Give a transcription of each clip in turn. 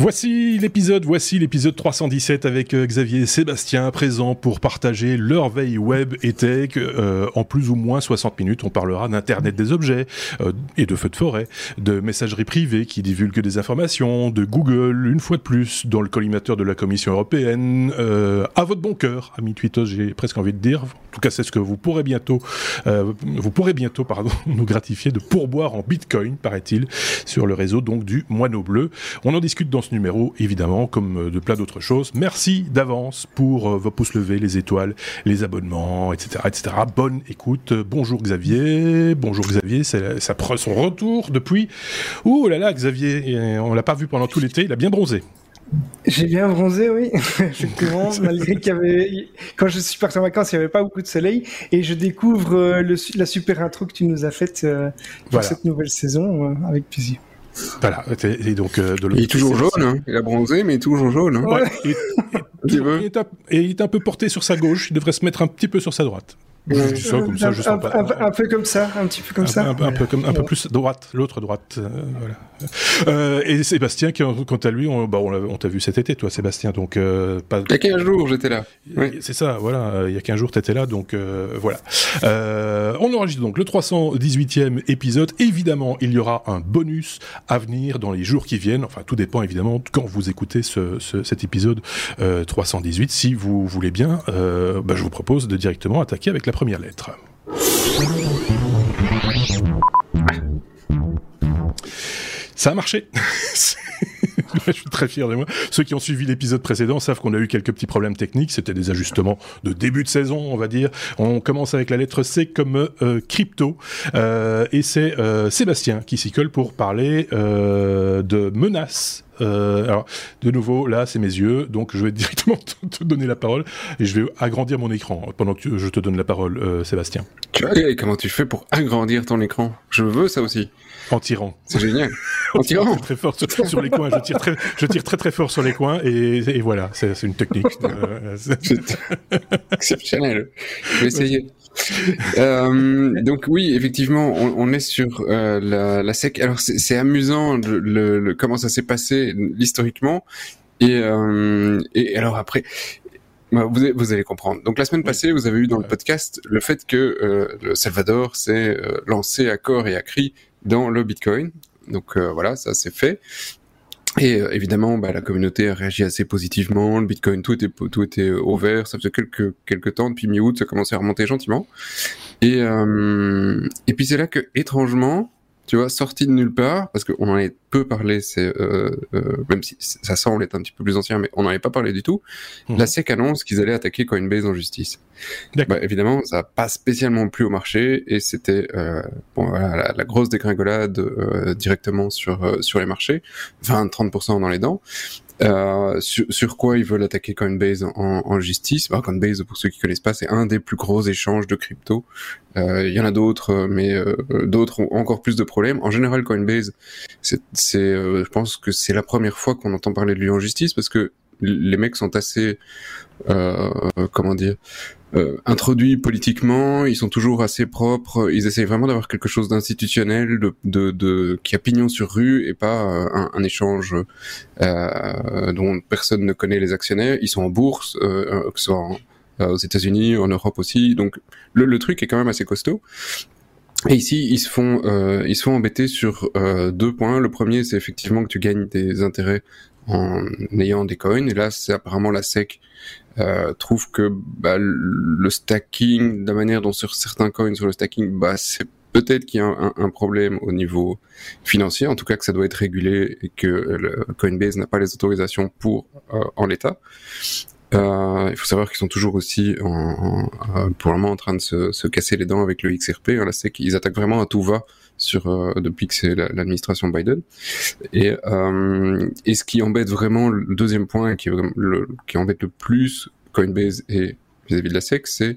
Voici l'épisode, voici l'épisode 317 avec euh, Xavier et Sébastien présents pour partager leur veille web et tech. Euh, en plus ou moins 60 minutes, on parlera d'Internet des objets euh, et de feux de forêt, de messagerie privée qui divulgue des informations, de Google, une fois de plus, dans le collimateur de la Commission européenne. à votre bon cœur, amis Twitter, j'ai presque envie de dire. En tout cas, c'est ce que vous pourrez bientôt, vous pourrez bientôt, pardon, nous gratifier de pourboire en Bitcoin, paraît-il, sur le réseau donc du Moineau Bleu. On en discute dans numéro, évidemment, comme euh, de plein d'autres choses. Merci d'avance pour euh, vos pouces levés, les étoiles, les abonnements, etc., etc. Bonne écoute. Bonjour Xavier. Bonjour Xavier. Ça prend son retour depuis. Ouh là là, Xavier. On l'a pas vu pendant tout l'été. Il a bien bronzé. J'ai bien bronzé, oui, effectivement, malgré qu'il y avait, quand je suis parti en vacances, il n'y avait pas beaucoup de soleil, et je découvre euh, le, la super intro que tu nous as faite pour cette nouvelle saison, avec plaisir. Voilà. Et donc, euh, de il est toujours jaune, hein. il a bronzé, mais il est toujours jaune. Hein. Ouais. Et, il est un peu porté sur sa gauche, il devrait se mettre un petit peu sur sa droite. Ça, comme ça, je un, pas. Un, peu comme ça, un petit peu comme ça. Un, peu, comme, un peu plus droite, l'autre droite. Euh, voilà. Euh, et Sébastien, qui, quant à lui, on, bah, on t'a vu cet été, toi, Sébastien. Donc, euh, pas... Il y a 15 jours, j'étais là. C'est ça, voilà. Il y a 15 jours, t'étais là, donc euh, voilà. Euh, on enregistre donc le 318e épisode. Évidemment, il y aura un bonus à venir dans les jours qui viennent. Enfin, tout dépend évidemment quand vous écoutez ce, ce, cet épisode 318. Si vous voulez bien, bah, je vous propose de directement attaquer avec la première lettre. Ça a marché. je suis très fier de moi. Ceux qui ont suivi l'épisode précédent savent qu'on a eu quelques petits problèmes techniques. C'était des ajustements de début de saison, on va dire. On commence avec la lettre C comme euh, crypto. Euh, et c'est euh, Sébastien qui s'y colle pour parler de menaces alors, de nouveau, là, c'est mes yeux, donc je vais directement te, donner la parole et je vais agrandir mon écran pendant que je te donne la parole, Sébastien. Tu vois, comment tu fais pour agrandir ton écran? Je veux ça aussi. En tirant. C'est génial. En tirant. très fort sur, les coins. Je tire très, je tire très très fort sur les coins et, et voilà, c'est une technique. Euh, Exceptionnel. Je vais essayer. euh, donc oui, effectivement, on, on est sur euh, la, la, SEC. Alors c'est amusant le, le, comment ça s'est passé historiquement. Et, euh, et alors après, bah, vous, vous, allez comprendre. Donc la semaine passée, vous avez eu dans le podcast le fait que euh, le Salvador s'est euh, lancé à corps et à cri dans le Bitcoin. Donc euh, voilà, ça c'est fait. Et euh, évidemment, bah, la communauté a réagi assez positivement. Le Bitcoin, tout était tout était au vert. Ça faisait quelques quelques temps depuis mi-août, ça commençait à remonter gentiment. Et euh, et puis c'est là que étrangement, tu vois, sorti de nulle part, parce qu'on en avait peu parlé, c'est euh, euh, même si ça semble être un petit peu plus ancien, mais on n'en avait pas parlé du tout. Mhm. La SEC annonce qu'ils allaient attaquer Coinbase en justice. Bah, évidemment, ça n'a pas spécialement plu au marché et c'était euh, bon, voilà, la, grosse dégringolade euh, directement sur euh, sur les marchés, 20-30% dans les dents. Euh, sur, quoi ils veulent attaquer Coinbase en, justice? Bah, Coinbase, pour ceux qui connaissent pas, c'est un des plus gros échanges de crypto. Euh, il y en a d'autres, mais euh, d'autres ont encore plus de problèmes. En général, Coinbase, c'est, je pense que c'est la première fois qu'on entend parler de lui en justice parce que les mecs sont assez, comment dire, euh, introduits politiquement, ils sont toujours assez propres, ils essayent vraiment d'avoir quelque chose d'institutionnel, de, de, de, qui a pignon sur rue et pas euh, un, un, échange euh, dont personne ne connaît les actionnaires. Ils sont en bourse, euh, que ce soit aux États-Unis, en Europe aussi, donc le, le, truc est quand même assez costaud. Et ici, ils se font, euh, ils se font embêter sur euh, deux points. Le premier, c'est effectivement que tu gagnes des intérêts en ayant des coins. Et là, c'est apparemment la SEC euh, trouve que bah, le stacking, la manière dont sur certains coins sur le stacking, bah, c'est peut-être qu'il y a un, un, problème au niveau financier, en tout cas que ça doit être régulé et que le Coinbase n'a pas les autorisations pour euh, en l'état. Euh, il faut savoir qu'ils sont toujours aussi en, en, pour le moment en train de se, se, casser les dents avec le XRP. Hein, là, c'est qu'ils attaquent vraiment à tout va sur euh, depuis que c'est l'administration Biden. Et, euh, et ce qui embête vraiment, le deuxième point qui, le, qui embête le plus Coinbase et vis-à-vis de la SEC, c'est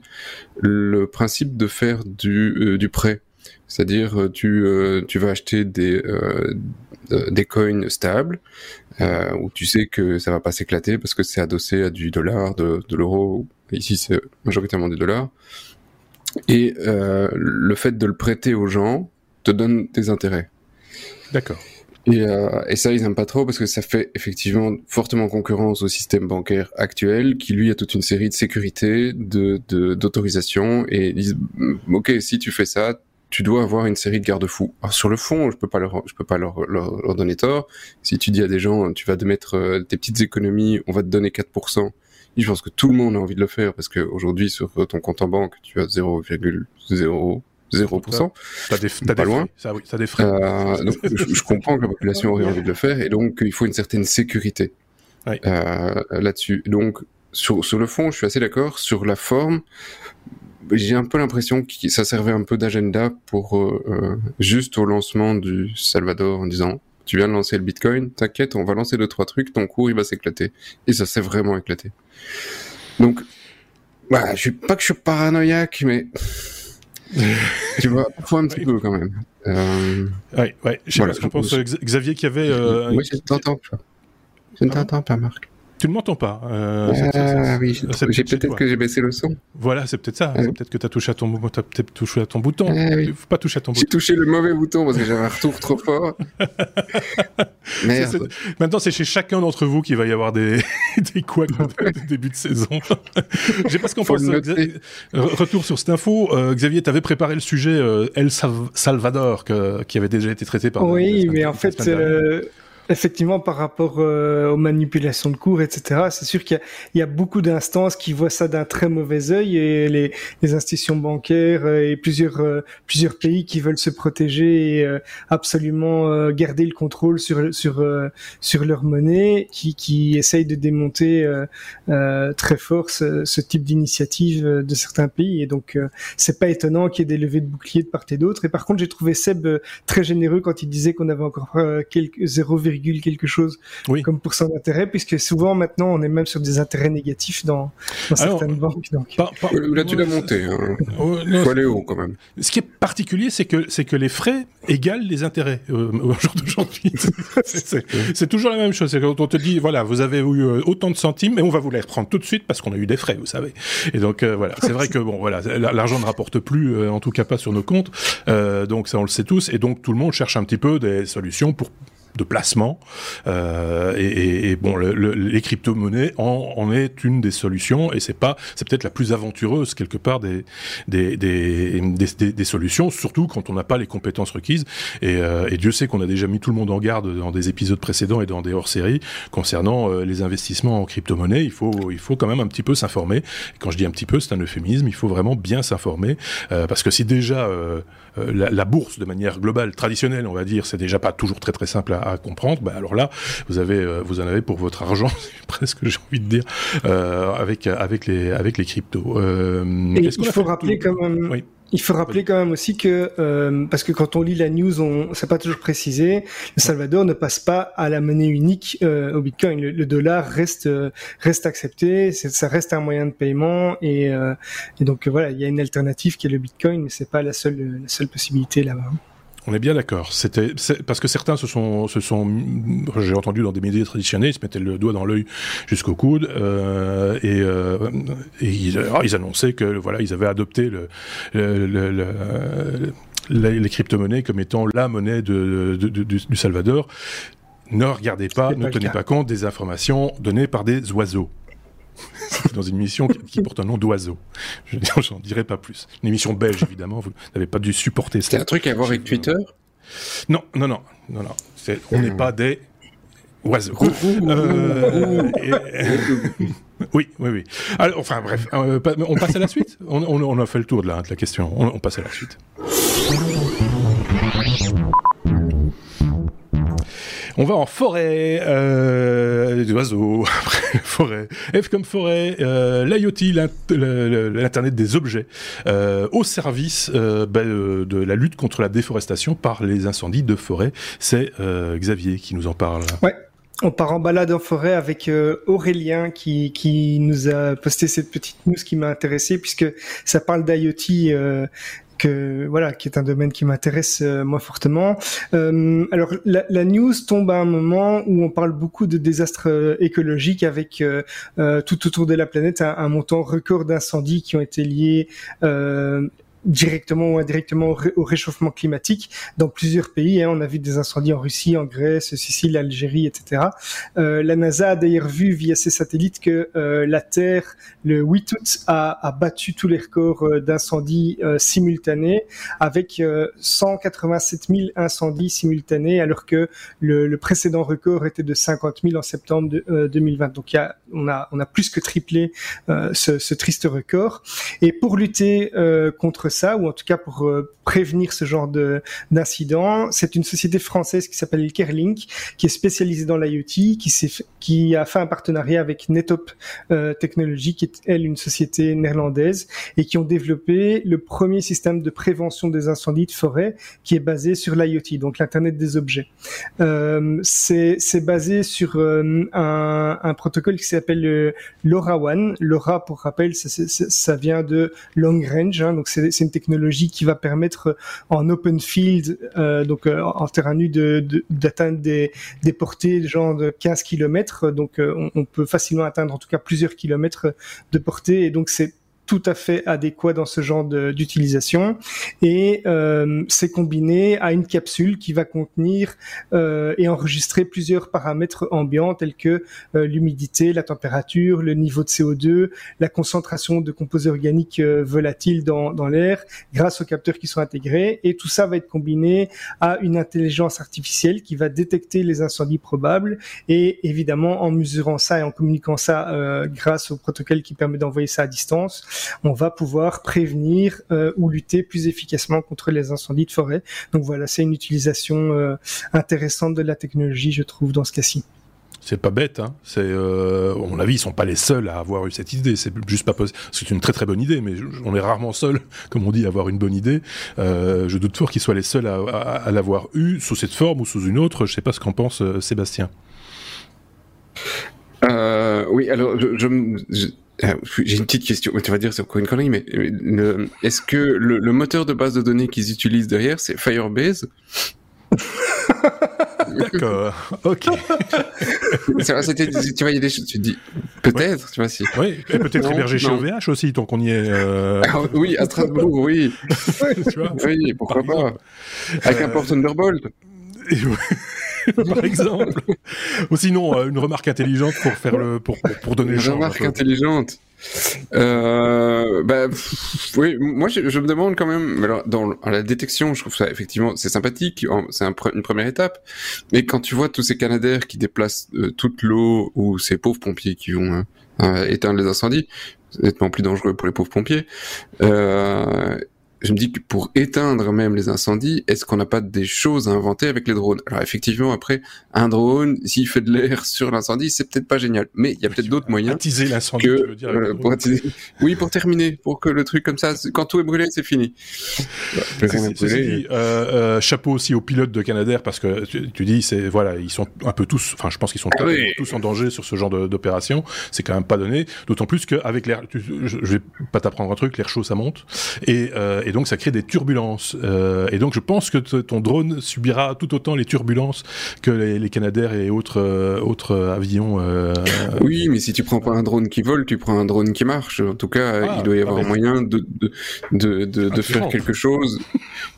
le principe de faire du, euh, du prêt. C'est-à-dire, tu, euh, tu vas acheter des, euh, des coins stables, où tu sais que ça va pas s'éclater parce que c'est adossé à du dollar, de, de l'euro. Ici, c'est majoritairement du dollar. Et le fait de le prêter aux gens, te donne des intérêts. D'accord. Et, euh, et, ça, ils n'aiment pas trop parce que ça fait effectivement fortement concurrence au système bancaire actuel qui, lui, a toute une série de sécurités, de d'autorisation et ils disent, mm, ok, si tu fais ça, tu dois avoir une série de garde-fous. Alors sur le fond, je peux pas leur, je peux pas leur, leur, donner tort. Si tu dis à des gens, tu vas te mettre euh, tes petites économies, on va te donner 4%. je pense que tout le monde a envie de le faire parce qu'aujourd'hui, sur ton compte en banque, tu as 0,0 0%. T'as des, as pas des loin. Frais. Ça, des frais. Euh, donc, je, comprends que la population aurait envie de le faire et donc il faut une certaine sécurité euh, là-dessus. Donc sur, sur le fond, je suis assez d'accord. Sur la forme, j'ai un peu l'impression que ça servait un peu d'agenda pour euh, euh, juste au lancement du Salvador en disant tu viens de lancer le Bitcoin, t'inquiète, on va lancer deux trois trucs, ton cours il va s'éclater. Et ça s'est vraiment éclaté. Donc, bah, je suis pas que je suis paranoïaque, mais tu vois, faut un petit peu quand même. Euh... Ouais, ouais. Je sais pas ce que je pense, Xavier, qui avait. Euh... Oui, je t'entends. Je ne t'entends pas, Marc. Tu ne m'entends pas. Euh, ah oui, j'ai peut-être que j'ai baissé le son. Voilà, c'est peut-être ça. C'est peut-être que tu as touché à ton, as peut-être touché à ton bouton. Ah, oui. Faut pas toucher à ton bouton. J'ai touché le mauvais bouton parce que j'avais un retour trop fort. Merde. Maintenant, c'est chez chacun d'entre vous qu'il va y avoir des des couacs de début de saison. j'ai pas ce qu'on pense. Retour sur cette info. Euh, Xavier, tu avais préparé le sujet euh, El Salvador qui avait déjà été traité par. Oui, mais en fait Effectivement, par rapport euh, aux manipulations de cours, etc., c'est sûr qu'il y, a beaucoup d'instances qui voient ça d'un très mauvais œil et les, les institutions bancaires euh, et plusieurs euh, plusieurs pays qui veulent se protéger et absolument garder le contrôle sur sur sur leur monnaie, qui qui essayent de démonter très fort ce, ce type d'initiative de certains pays. Et donc, c'est pas étonnant qu'il y ait des levées de boucliers de part et d'autre. Et par contre, j'ai trouvé Seb très généreux quand il disait qu'on avait encore quelques 0, quelque chose comme pourcent d'intérêt, puisque souvent maintenant on est même sur des intérêts négatifs dans, certaines banques. Donc. Là tu l'as monté, hein. oh, faut aller haut quand même. Ce qui est particulier, c'est que c'est que les frais égalent les intérêts euh, au jour d'aujourd'hui. c'est toujours la même chose. C'est quand on te dit voilà, vous avez eu euh, autant de centimes, mais on va vous les reprendre tout de suite parce qu'on a eu des frais, vous savez. Et donc euh, voilà, c'est vrai que bon voilà, l'argent ne rapporte plus, en tout cas pas sur nos comptes. donc ça on le sait tous. Et donc tout le monde cherche un petit peu des solutions pour de placement. Euh, et, et, bon, le, les crypto-monnaies en, en, est une des solutions, et c'est pas, c'est peut-être la plus aventureuse quelque part des des, des, des, des solutions, surtout quand on n'a pas les compétences requises. Et, euh, et Dieu sait qu'on a déjà mis tout le monde en garde dans des épisodes précédents et dans des hors-séries concernant euh, les investissements en crypto-monnaie. Il faut, il faut quand même un petit peu s'informer. Quand je dis un petit peu, c'est un euphémisme. Il faut vraiment bien s'informer euh, parce que si déjà la, la, bourse, de manière globale, traditionnelle, on va dire, c'est déjà pas toujours très très simple à, à, comprendre, bah alors là, vous avez, euh, vous en avez pour votre argent, presque j'ai envie de dire, euh, avec avec les avec les cryptos. Euh, il faut rappeler quand même. Oui. Il faut rappeler quand même aussi que euh, parce que quand on lit la news, on c'est pas toujours précisé. Le Salvador ne passe pas à la monnaie unique euh, au Bitcoin. Le, dollar reste reste accepté, ça reste un moyen de paiement et, et donc voilà, il y a une alternative qui est le Bitcoin, mais c'est pas la seule la seule possibilité là-bas. On est bien d'accord. C'était parce que certains se sont, se sont, j'ai entendu dans des médias traditionnels, ils se mettaient le doigt dans l'œil jusqu'au coude euh, et, euh, et ils, ils, annonçaient que voilà, ils avaient adopté le, le, le, les crypto-monnaies comme étant la monnaie de, de, de, du Salvador. Ne regardez pas, ne tenez pas compte des informations données par des oiseaux. dans une émission qui, porte un nom d'oiseau. Je n'en dirai pas plus. Une émission belge, évidemment, vous n'avez pas dû supporter ça. C'est un truc à voir avec Twitter? Non, non, non, non, non. on n'est pas des oiseaux. Euh, oui, oui, oui. Alors, enfin, bref, euh, on passe à la suite? On, a fait le tour de la, de la question. on passe à la suite. On va en forêt, euh, des oiseaux, forêt, F comme forêt, euh, l'IoT, l'Internet des objets, euh, au service euh, ben, euh, de la lutte contre la déforestation par les incendies de forêt. C'est Xavier qui nous en parle. Ouais. On part en balade en forêt avec Aurélien qui, qui nous a posté cette petite news qui m'a intéressé puisque ça parle d'IoT voilà, qui est un domaine qui m'intéresse euh, moi fortement. Euh, alors la, news tombe à un moment où on parle beaucoup de désastres euh, écologiques avec tout autour de la planète un montant record d'incendies qui ont été liés directement ou indirectement au, réchauffement climatique dans plusieurs pays. Hein. On a vu des incendies en Russie, en Grèce, Sicile, Algérie, etc. Euh, la NASA a d'ailleurs vu via ses satellites que euh, la Terre, le 8 août, a, battu tous les records euh, d'incendies simultanés avec 187 000 incendies simultanés alors que le, précédent record était de 50 000 en septembre de, 2020. Donc on, a, on a plus que triplé ce, triste record. Et pour lutter contre ça, ou en tout cas pour euh, prévenir ce genre de d'incident. C'est une société française qui s'appelle Kerlink, qui est spécialisée dans l'IoT, qui, qui a fait un partenariat avec Netop euh, Technology, qui est elle une société néerlandaise, et qui ont développé le premier système de prévention des incendies de forêt, qui est basé sur l'IoT, donc l'internet des objets. Euh, c'est basé sur euh, un, un, protocole qui s'appelle le LoRaWAN. LoRa, pour rappel, ça, ça vient de long range, hein, donc c'est une technologie qui va permettre en open field, euh, donc euh, en terrain nu, d'atteindre de, des, des portées genre de 15 km. Donc euh, on, on, peut facilement atteindre en tout cas plusieurs kilomètres de portée. Et donc c'est tout à fait adéquat dans ce genre d'utilisation. Et euh, c'est combiné à une capsule qui va contenir euh, et enregistrer plusieurs paramètres ambiants tels que euh, l'humidité, la température, le niveau de CO2, la concentration de composés organiques euh, volatiles dans, dans l'air grâce aux capteurs qui sont intégrés. Et tout ça va être combiné à une intelligence artificielle qui va détecter les incendies probables et évidemment en mesurant ça et en communiquant ça euh, grâce au protocole qui permet d'envoyer ça à distance, on va pouvoir prévenir euh, ou lutter plus efficacement contre les incendies de forêt. Donc voilà, c'est une utilisation euh, intéressante de la technologie, je trouve, dans ce cas-ci. C'est pas bête, hein. C'est, euh, à mon avis, ils sont pas les seuls à avoir eu cette idée. C'est juste pas possible. C'est une très très bonne idée, mais on est rarement seuls, comme on dit, à avoir une bonne idée. je doute fort qu'ils soient les seuls à, l'avoir eu sous cette forme ou sous une autre. Je sais pas ce qu'en pense Sébastien. oui, alors je, euh, j'ai une petite question. Tu vas dire c'est encore une connerie, mais euh, est-ce que le, le, moteur de base de données qu'ils utilisent derrière, c'est Firebase? D'accord, ok. tu vois, il y a des choses, tu te dis, peut-être, tu vois, si. Oui, et peut-être hébergé chez OVH aussi, tant qu'on y est. Euh... Ah, oui, à Strasbourg, oui. tu vois oui, pourquoi pas. Avec un port Thunderbolt. par exemple. Ou sinon, euh, une remarque intelligente pour faire le, pour, pour, donner Une remarque intelligente. Euh, bah, oui, moi je, me demande quand même. Alors dans la détection, je trouve ça effectivement c'est sympathique, c'est une première étape. Mais quand tu vois tous ces Canadaires qui déplacent euh, toute l'eau ou ces pauvres pompiers qui vont hein, éteindre les incendies, c'est nettement plus dangereux pour les pauvres pompiers. Euh, je me dis que pour éteindre même les incendies, est-ce qu'on n'a pas des choses à inventer avec les drones? Alors effectivement, après, un drone, s'il fait de l'air sur l'incendie, c'est peut-être pas génial. Mais il y a peut-être d'autres moyens. Attiser l'incendie, tu veux dire. Euh, pour attiser... Oui, pour terminer, pour que le truc comme ça, quand tout est brûlé, c'est fini. Euh, euh, chapeau aussi aux pilotes de Canadair parce que tu, dis, c'est voilà, ils sont un peu tous, enfin, je pense qu'ils sont ah tous en danger sur ce genre d'opération. C'est quand même pas donné. D'autant plus qu'avec l'air, je, vais pas t'apprendre un truc, l'air chaud ça monte et, et donc ça crée des turbulences. Euh, et donc je pense que ton drone subira tout autant les turbulences que les, les Canadair et autres euh, autres avions. Euh, oui, mais si tu prends pas un drone qui vole, tu prends un drone qui marche. En tout cas, ah, il doit y avoir un moyen de de de, de, de faire quelque chose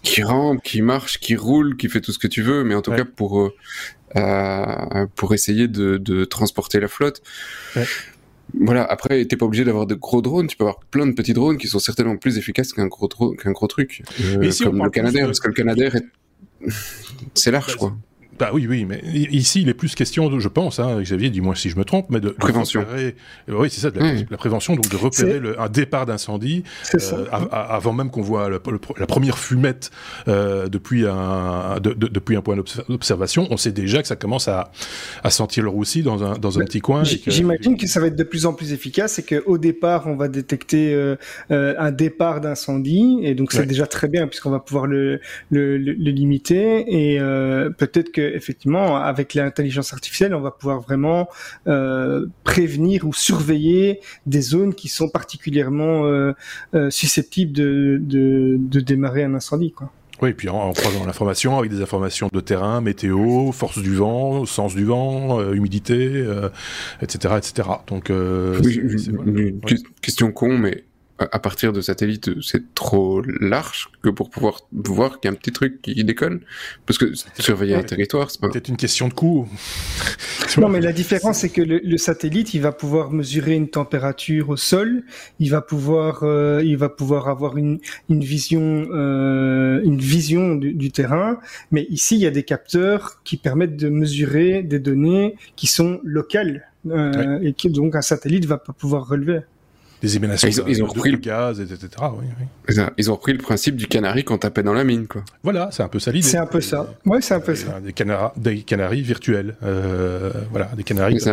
qui rampe, qui marche, qui roule, qui fait tout ce que tu veux. Mais en tout cas pour pour essayer de, de transporter la flotte. Ouais voilà, après, t'es pas obligé d'avoir de gros drones, tu peux avoir plein de petits drones qui sont certainement plus efficaces qu'un gros, qu'un gros truc. Euh, comme le Canadair, parce que le Canadair est... c'est large, quoi. Bah oui, oui, mais ici, il est plus question, je pense, hein, Xavier, dis-moi si je me trompe, mais de, prévention. oui, c'est ça, de la, prévention, donc de repérer le, un départ d'incendie euh, avant même qu'on voit la première fumette euh, depuis un de, depuis un point d'observation. On sait déjà que ça commence à, à sentir le roussi dans un dans un petit coin. J'imagine que ça va être de plus en plus efficace et qu'au départ, on va détecter euh, euh un départ d'incendie et donc c'est déjà très bien puisqu'on va pouvoir le le, le, le limiter et euh, peut-être que effectivement, avec l'intelligence artificielle, on va pouvoir vraiment euh, prévenir ou surveiller des zones qui sont particulièrement euh, euh, susceptibles de, de, démarrer un incendie. Quoi. Oui, et puis en, croisant l'information avec des informations de terrain, météo, force du vent, sens du vent, humidité, etc., etc. Donc, question con, mais à partir de satellites, c'est trop large que pour pouvoir voir qu'il y a un petit truc qui déconne Parce que surveiller un territoire, c'est peut-être une question de coût. non, mais la différence, c'est que le, satellite, il va pouvoir mesurer une température au sol, il va pouvoir, euh, il va pouvoir avoir une, une vision, euh, une vision du, du, terrain. Mais ici, il y a des capteurs qui permettent de mesurer des données qui sont locales euh, et que donc un satellite va pas pouvoir relever des émanations ils ont, repris le gaz, etc. Ils ont repris le principe du canari qu'on tapait dans la mine, quoi. Voilà, c'est un peu ça l'idée. C'est un peu ça. Ouais, c'est un peu ça. Des, des canaris virtuels. Euh, voilà, des canaris.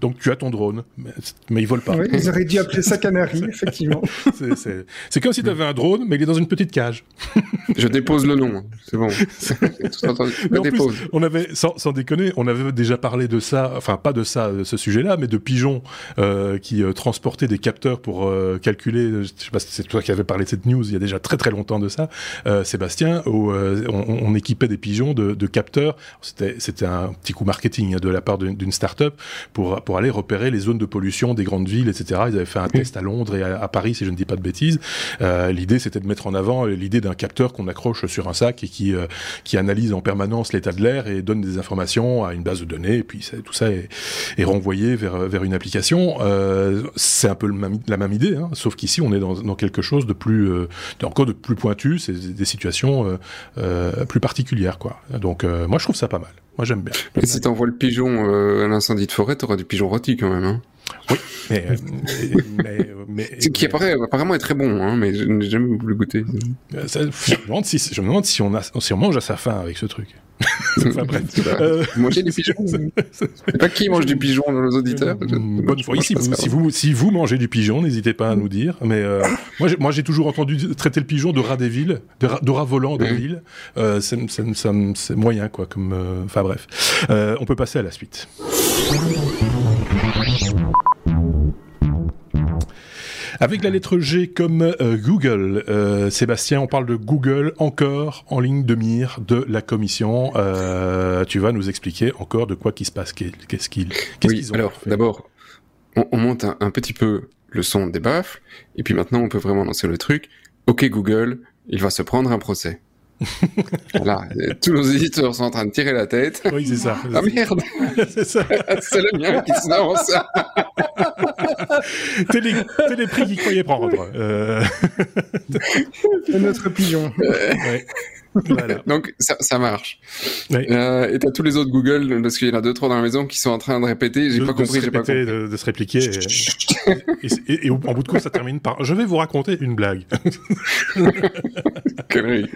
Donc tu as ton drone, mais, mais il vole pas. Oui, ils auraient dû appeler ça canari, effectivement. C'est comme si tu avais un drone, mais il est dans une petite cage. Je dépose le nom, c'est bon. mais en plus, on avait, sans, sans, déconner, on avait déjà parlé de ça, enfin pas de ça, de ce sujet-là, mais de pigeons euh, qui euh, transportaient des capteurs pour euh, calculer. Je sais pas si c'est toi qui avais parlé de cette news il y a déjà très très longtemps de ça, euh, Sébastien, où on, on, équipait des pigeons de, de capteurs. C'était un petit coup marketing hein, de la part d'une start-up pour pour aller repérer les zones de pollution des grandes villes, etc. Ils avaient fait un test à Londres et à, Paris, si je ne dis pas de bêtises. Euh, l'idée, c'était de mettre en avant l'idée d'un capteur qu'on accroche sur un sac et qui, euh, qui analyse en permanence l'état de l'air et donne des informations à une base de données. Et puis tout ça est, est, renvoyé vers, vers une application. Euh, c'est un peu la même idée, hein, sauf qu'ici, on est dans, dans, quelque chose de plus, euh, encore de plus pointu. C'est des situations euh, euh, plus particulières, quoi. Donc, moi, je trouve ça pas mal. Moi, j'aime bien. Et si t'envoies le pigeon à l'incendie de forêt, t'auras du pigeon rôti quand même. Hein oui, mais, mais, mais, qui apparaît, apparemment est très bon, hein, mais je n'ai jamais voulu goûter. Ça, je, me demande si, je me demande si on, a, si on mange à sa faim avec ce truc. enfin. Euh... Manger du pigeon. C'est pas qui mange du pigeon dans nos auditeurs. Bonne fois. Si, vous, si, vous, si vous mangez du pigeon, n'hésitez pas à nous dire. Mais euh, moi, j'ai toujours entendu traiter le pigeon de rat des villes, de rat, de rat volant des villes. Euh, c'est moyen, quoi. Comme, euh, enfin bref. Euh, on peut passer à la suite. Avec la lettre G comme euh, Google, euh, Sébastien, on parle de Google encore en ligne de mire de la commission. Euh, tu vas nous expliquer encore de quoi qui se passe, qu'est-ce qu'ils oui, ont alors, D'abord, on, monte un, petit peu le son des baffles, et puis maintenant on peut vraiment lancer le truc. Ok Google, il va se prendre un procès. Là, tous nos éditeurs sont en train de tirer la tête. Oui, c'est ça. Ah merde C'est ça. c'est le mien qui se lance. T'es les, prix qu'ils croyaient prendre. Euh... notre pigeon. Ouais. Donc ça, ça marche. Euh, et t'as tous les autres Google, parce qu'il y en a deux trois dans la maison qui sont en train de répéter. J'ai pas compris, j'ai pas compris. De, de se répliquer. Et, et, en bout de coup, ça termine par je vais vous raconter une blague. Connerie.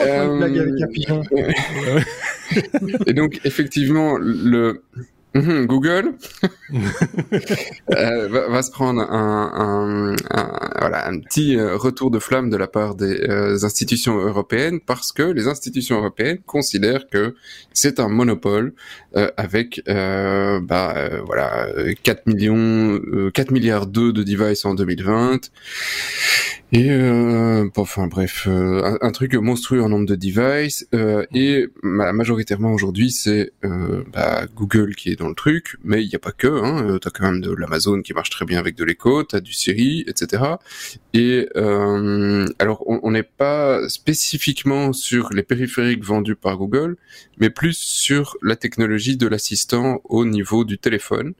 Euh... une blague avec un pigeon. et donc effectivement le Mhm, Google. Euh, va, va, se prendre un, un, un, voilà, un petit euh, retour de flamme de la part des euh, institutions européennes parce que les institutions européennes considèrent que c'est un monopole euh, avec bah, voilà 4 millions 4 milliards d'eux de devices en 2020 et euh, enfin bref, euh, un, truc monstrueux en nombre de devices. Euh, et majoritairement aujourd'hui, c'est euh, bah, Google qui est dans le truc, mais il n'y a pas que. Hein, t'as quand même de l'Amazon qui marche très bien avec de l'écho, t'as du Siri, etc. Et alors, on n'est pas spécifiquement sur les périphériques vendus par Google, mais plus sur la technologie de l'assistant au niveau du téléphone.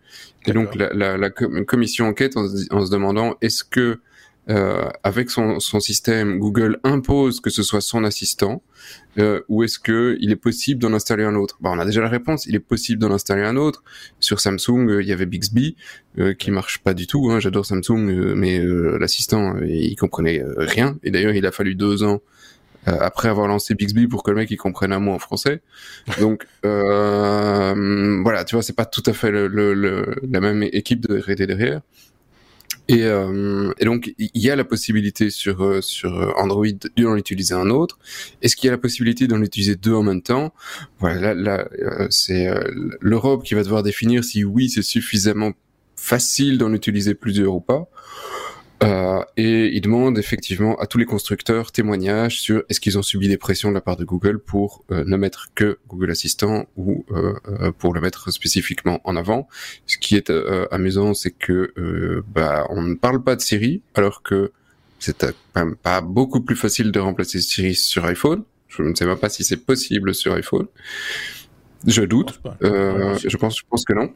Et donc la, la, la commission enquête en, en se demandant est-ce que euh, avec son, son, système, Google impose que ce soit son assistant, euh, ou est-ce que il est possible d'en installer un autre? Bah, On a déjà la réponse, il est possible d'en installer un autre. Sur Samsung, euh, il y avait Bixby, euh, qui marche pas du tout. Hein, J'adore Samsung, euh, mais l'assistant, il comprenait rien. Et d'ailleurs, il a fallu deux ans après avoir lancé Bixby pour que le mec il comprenne un mot en français. Donc voilà, tu vois, c'est pas tout à fait le, le, la même équipe de R&D derrière. Et, euh, et, donc, il y a la possibilité sur, euh, sur Android d'en utiliser un autre. Est-ce qu'il y a la possibilité d'en utiliser deux en même temps? Voilà, là, là euh, c'est euh, l'Europe qui va devoir définir si oui, c'est suffisamment facile d'en utiliser plusieurs ou pas. Euh, et il demande effectivement à tous les constructeurs témoignages sur est-ce qu'ils ont subi des pressions de la part de Google pour euh, ne mettre que Google Assistant ou euh, pour le mettre spécifiquement en avant. Ce qui est amusant, c'est que bah, on ne parle pas de Siri alors que c'est quand pas beaucoup plus facile de remplacer Siri sur iPhone. Je ne sais même pas si c'est possible sur iPhone. Je doute. Euh, je pense, je pense que non.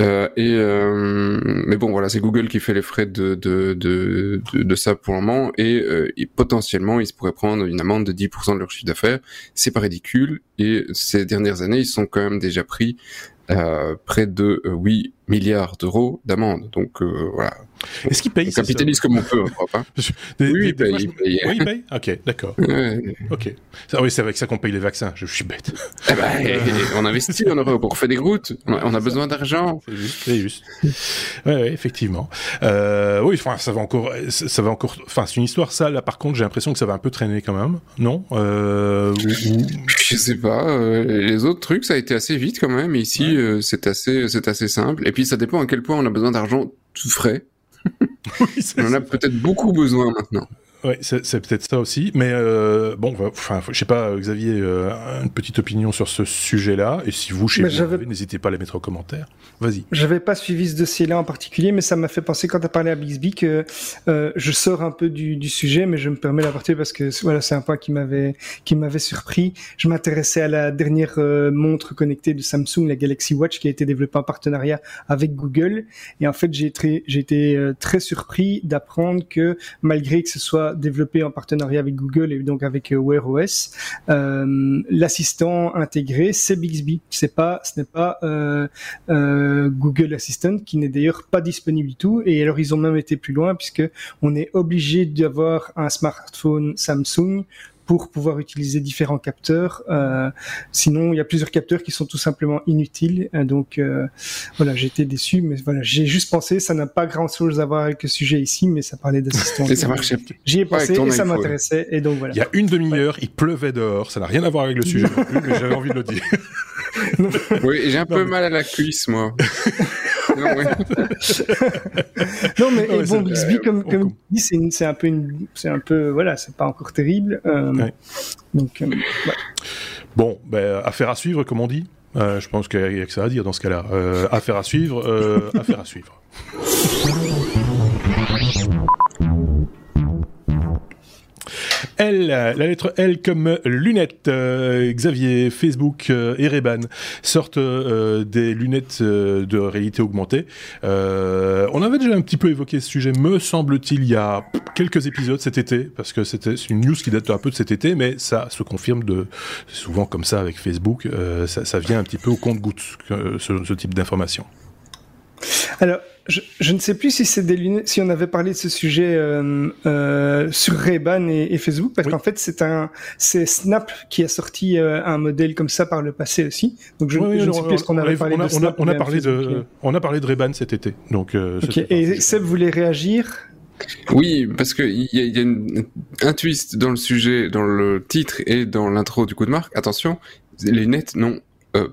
Euh, et euh, mais bon, voilà, c'est Google qui fait les frais de de de, de, ça pour le moment et, euh, potentiellement ils pourraient prendre une amende de 10% de leur chiffre d'affaires. C'est pas ridicule et ces dernières années ils sont quand même déjà pris euh, près de 8 milliards d'euros d'amende. Donc voilà, est-ce qu'il paye On capitalise comme on peut, crois pas. oui, il paye, Oui, il paye? Ok, d'accord. Ok. Ah oui, c'est avec ça qu'on paye les vaccins. Je, suis bête. Eh ben, on investit en Europe, on fait des routes. On a, besoin d'argent. C'est juste, c'est juste. Oui, ouais, effectivement. Euh, oui, enfin, ça va encore, ça va encore. Enfin, c'est une histoire. Ça, là, par contre, j'ai l'impression que ça va un peu traîner quand même, non? Euh, ou, Je sais pas. Euh, les autres trucs, ça a été assez vite quand même. ici, euh, c'est assez, c'est assez simple. Et puis, ça dépend à quel point on a besoin d'argent tout frais. on en a peut-être beaucoup besoin maintenant. Oui, c'est peut-être ça aussi. Mais euh, bon, enfin, je sais pas, Xavier, euh, une petite opinion sur ce sujet-là. Et si vous, chez vous, n'hésitez pas à les mettre en commentaire. Vas-y. J'avais pas suivi ce dossier-là en particulier, mais ça m'a fait penser quand tu as parlé à Bixby que euh, je sors un peu du, du, sujet, mais je me permets d'apporter parce que voilà, c'est un point qui m'avait qui m'avait surpris. Je m'intéressais à la dernière montre connectée de Samsung, la Galaxy Watch, qui a été développée en partenariat avec Google. Et en fait, j'ai été très surpris d'apprendre que malgré que ce soit développé en partenariat avec Google et donc avec euh, Wear OS. Euh, l'assistant intégré, c'est Bixby. C'est pas, ce n'est pas euh, Google Assistant qui n'est d'ailleurs pas disponible du tout. Et alors ils ont même été plus loin puisque on est obligé d'avoir un smartphone Samsung pour pouvoir utiliser différents capteurs. Euh, sinon, il y a plusieurs capteurs qui sont tout simplement inutiles. Euh, donc euh, voilà, j'étais déçu, mais voilà, j'ai juste pensé, ça n'a pas grand-chose à voir avec le sujet ici, mais ça parlait d'assistance. et ça marchait. J'y ai pensé et ça m'intéressait. Et donc voilà. Il y a une demi-heure, il pleuvait dehors, ça n'a rien à voir avec le sujet non plus, mais j'avais envie de le dire. oui, j'ai un peu mal à la cuisse, moi. non, mais bon, Bixby, comme, comme dit, c'est un peu une, c'est un peu, voilà, c'est pas encore terrible. Euh, donc, euh, Bon, ben, affaire à suivre, comme on dit. Euh, je pense qu'il y a que ça à dire dans ce cas-là. affaire à suivre, affaire à suivre. L, la lettre L comme lunettes. Euh, Xavier, Facebook euh, et Reban sortent euh, des lunettes de réalité augmentée. on avait déjà un petit peu évoqué ce sujet, me semble-t-il, il y a quelques épisodes cet été, parce que c'était une news qui date un peu de cet été, mais ça se confirme de souvent comme ça avec Facebook, ça, vient un petit peu au compte-goutte ce, ce type d'information. Alors, je, ne sais plus si c'est des lunettes, si on avait parlé de ce sujet euh, euh, sur Ray-Ban et, Facebook, parce qu'en fait c'est un, c'est Snap qui a sorti euh, un modèle comme ça par le passé aussi. Donc je, ne sais plus ce qu'on avait parlé on a, de Snap. On a, parlé de, on a parlé de Ray-Ban cet été. Donc. Et Seb voulait réagir? Oui, parce que il y a, un twist dans le sujet, dans le titre et dans l'intro du coup de marque. Attention, les lunettes n'ont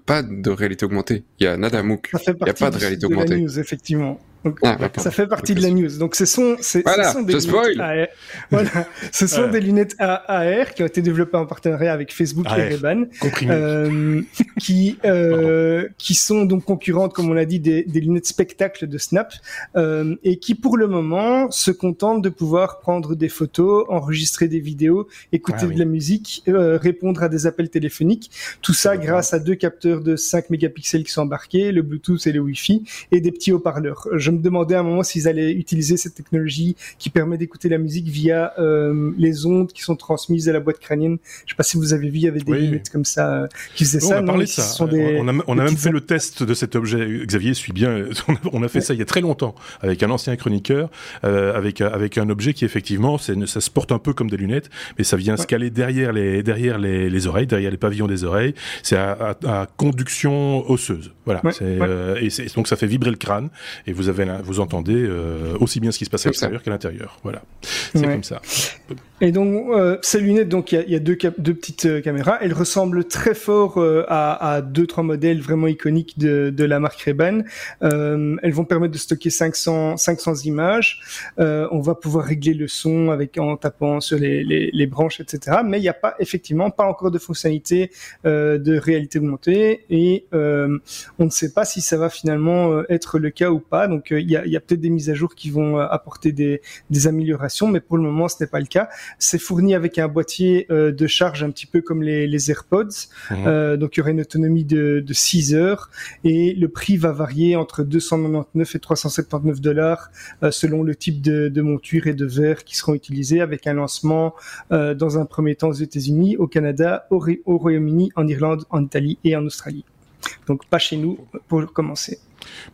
pas de réalité augmentée. Il y a nada Il n'y a pas de réalité augmentée. effectivement. Ah, ça fait partie de la news. Donc ce sont, ce sont des lunettes AR. Voilà, ce sont des lunettes AR qui ont été développées en partenariat avec Facebook et Ray-Ban, euh, qui euh, qui sont donc concurrentes, comme on l'a dit, des, des, lunettes spectacle de Snap, euh, et qui pour le moment se contentent de pouvoir prendre des photos, enregistrer des vidéos, écouter ah de la musique, euh, répondre à des appels téléphoniques. Tout ça grâce à deux capteurs de 5 mégapixels qui sont embarqués, le Bluetooth et le Wi-Fi, et des petits haut-parleurs. Je me demandais à un moment s'ils allaient utiliser cette technologie qui permet d'écouter la musique via euh, les ondes qui sont transmises à la boîte crânienne. Je sais pas si vous avez vu, il y avait des lunettes comme ça euh, qui faisaient ça. On a parlé de ça. on a, on a même fait le test de cet objet. Xavier suit bien. On a fait ça il y a très longtemps avec un ancien chroniqueur, euh, avec avec un objet qui effectivement, ça se porte un peu comme des lunettes, mais ça vient se caler derrière les derrière les, les, oreilles, derrière les pavillons des oreilles. C'est à, à, conduction osseuse. Voilà. Euh, et donc ça fait vibrer le crâne et vous avez vous entendez aussi bien ce qui se passe à l'extérieur qu'à l'intérieur. Voilà, c'est comme ça. Et donc ces lunettes, donc il y a, deux, deux, petites caméras. Elles ressemblent très fort à, à, deux trois modèles vraiment iconiques de, de la marque Ray-Ban. elles vont permettre de stocker 500 500 images. on va pouvoir régler le son avec en tapant sur les, les, les branches, etc. Mais il n'y a pas effectivement pas encore de fonctionnalité euh, de réalité augmentée et euh, on ne sait pas si ça va finalement euh, être le cas ou pas. Donc il y a, y a peut-être des mises à jour qui vont apporter des, des, améliorations, mais pour le moment ce n'est pas le cas. C'est fourni avec un boîtier de charge un petit peu comme les, les AirPods. Mmh. donc il y aurait une autonomie de, de 6 heures et le prix va varier entre 299 et 379 dollars selon le type de, de monture et de verre qui seront utilisés avec un lancement dans un premier temps aux États-Unis, au Canada, au, Royaume-Uni, en Irlande, en Italie et en Australie. Donc pas chez nous pour commencer.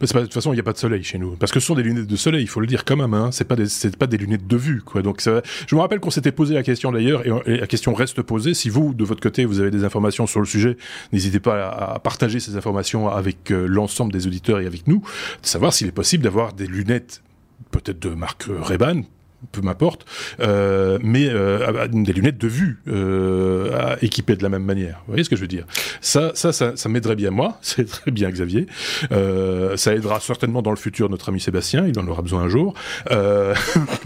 De toute façon, il n'y a pas de soleil chez nous. Parce que ce sont des lunettes de soleil, il faut le dire quand même. Hein. C'est pas pas des lunettes de vue, quoi. Donc, je me rappelle qu'on s'était posé la question d'ailleurs, et, la question reste posée. Si vous, de votre côté, vous avez des informations sur le sujet, n'hésitez pas à, partager ces informations avec euh, l'ensemble des auditeurs et avec nous, de savoir s'il est possible d'avoir des lunettes, peut-être de marque Ray-Ban, peu m'importe, euh, mais euh, des lunettes de vue euh, équipées de la même manière. Vous voyez ce que je veux dire? Ça, ça, ça, ça m'aiderait bien moi, c'est très bien Xavier. Euh, ça aidera certainement dans le futur notre ami Sébastien, il en aura besoin un jour, euh,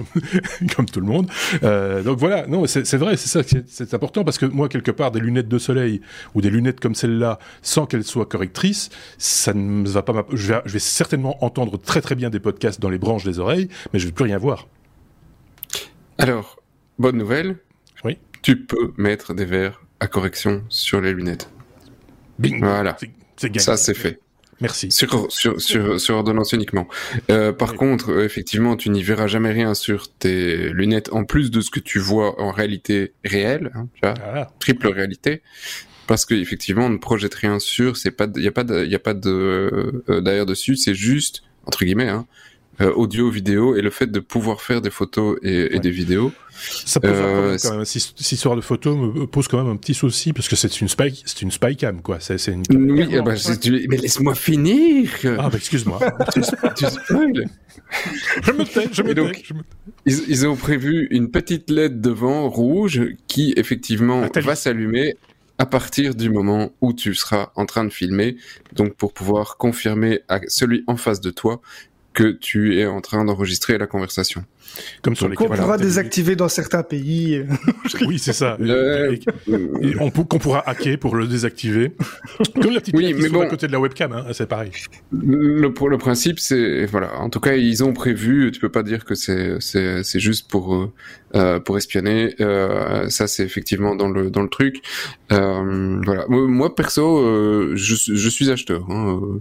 comme tout le monde. Euh, donc voilà, non, c'est vrai, c'est ça, c'est important parce que moi quelque part des lunettes de soleil ou des lunettes comme celle-là, sans qu'elles soient correctrices, ça ne va pas. Je vais, je vais certainement entendre très très bien des podcasts dans les branches des oreilles, mais je vais plus rien voir. Alors, bonne nouvelle. Oui. Tu peux mettre des verres à correction sur les lunettes. Bing. Voilà. Ça, c'est fait. Merci. Sur, sur, sur, sur ordonnance uniquement. Euh, par contre, euh, effectivement, tu n'y verras jamais rien sur tes lunettes en plus de ce que tu vois en réalité réelle, hein, tu vois, ah. triple réalité. Parce que effectivement, on ne projette rien sur, c'est il y a pas de, y a pas de euh, derrière dessus, c'est juste entre guillemets, hein, euh, audio, vidéo et le fait de pouvoir faire des photos et, et des vidéos. Ça pose euh, quand même. Cette histoire de photos me pose quand même un petit souci parce que c'est une spy, c'est une spy cam quoi. C'est une. Oui, eh ben, mais laisse-moi finir. Ah bah excuse-moi. tu, tu je me tais, je me tais. Ils, ils, ont prévu une petite LED devant rouge qui effectivement va s'allumer à partir du moment où tu seras en train de filmer, donc pour pouvoir confirmer à celui en face de toi que tu es en train d'enregistrer la conversation. Comme sur les qu'on pourra désactiver dans certains pays. oui, c'est ça. on, qu'on pourra hacker pour le désactiver. Comme la petite oui, mais bon, à côté de la webcam, hein, c'est pareil. Le, pour le principe, c'est voilà. En tout cas, ils ont prévu. Tu peux pas dire que c'est c'est c'est juste pour euh, euh pour espionner. Euh, ça, c'est effectivement dans le dans le truc. Euh, voilà. Moi, perso, euh, je, je suis acheteur. Hein,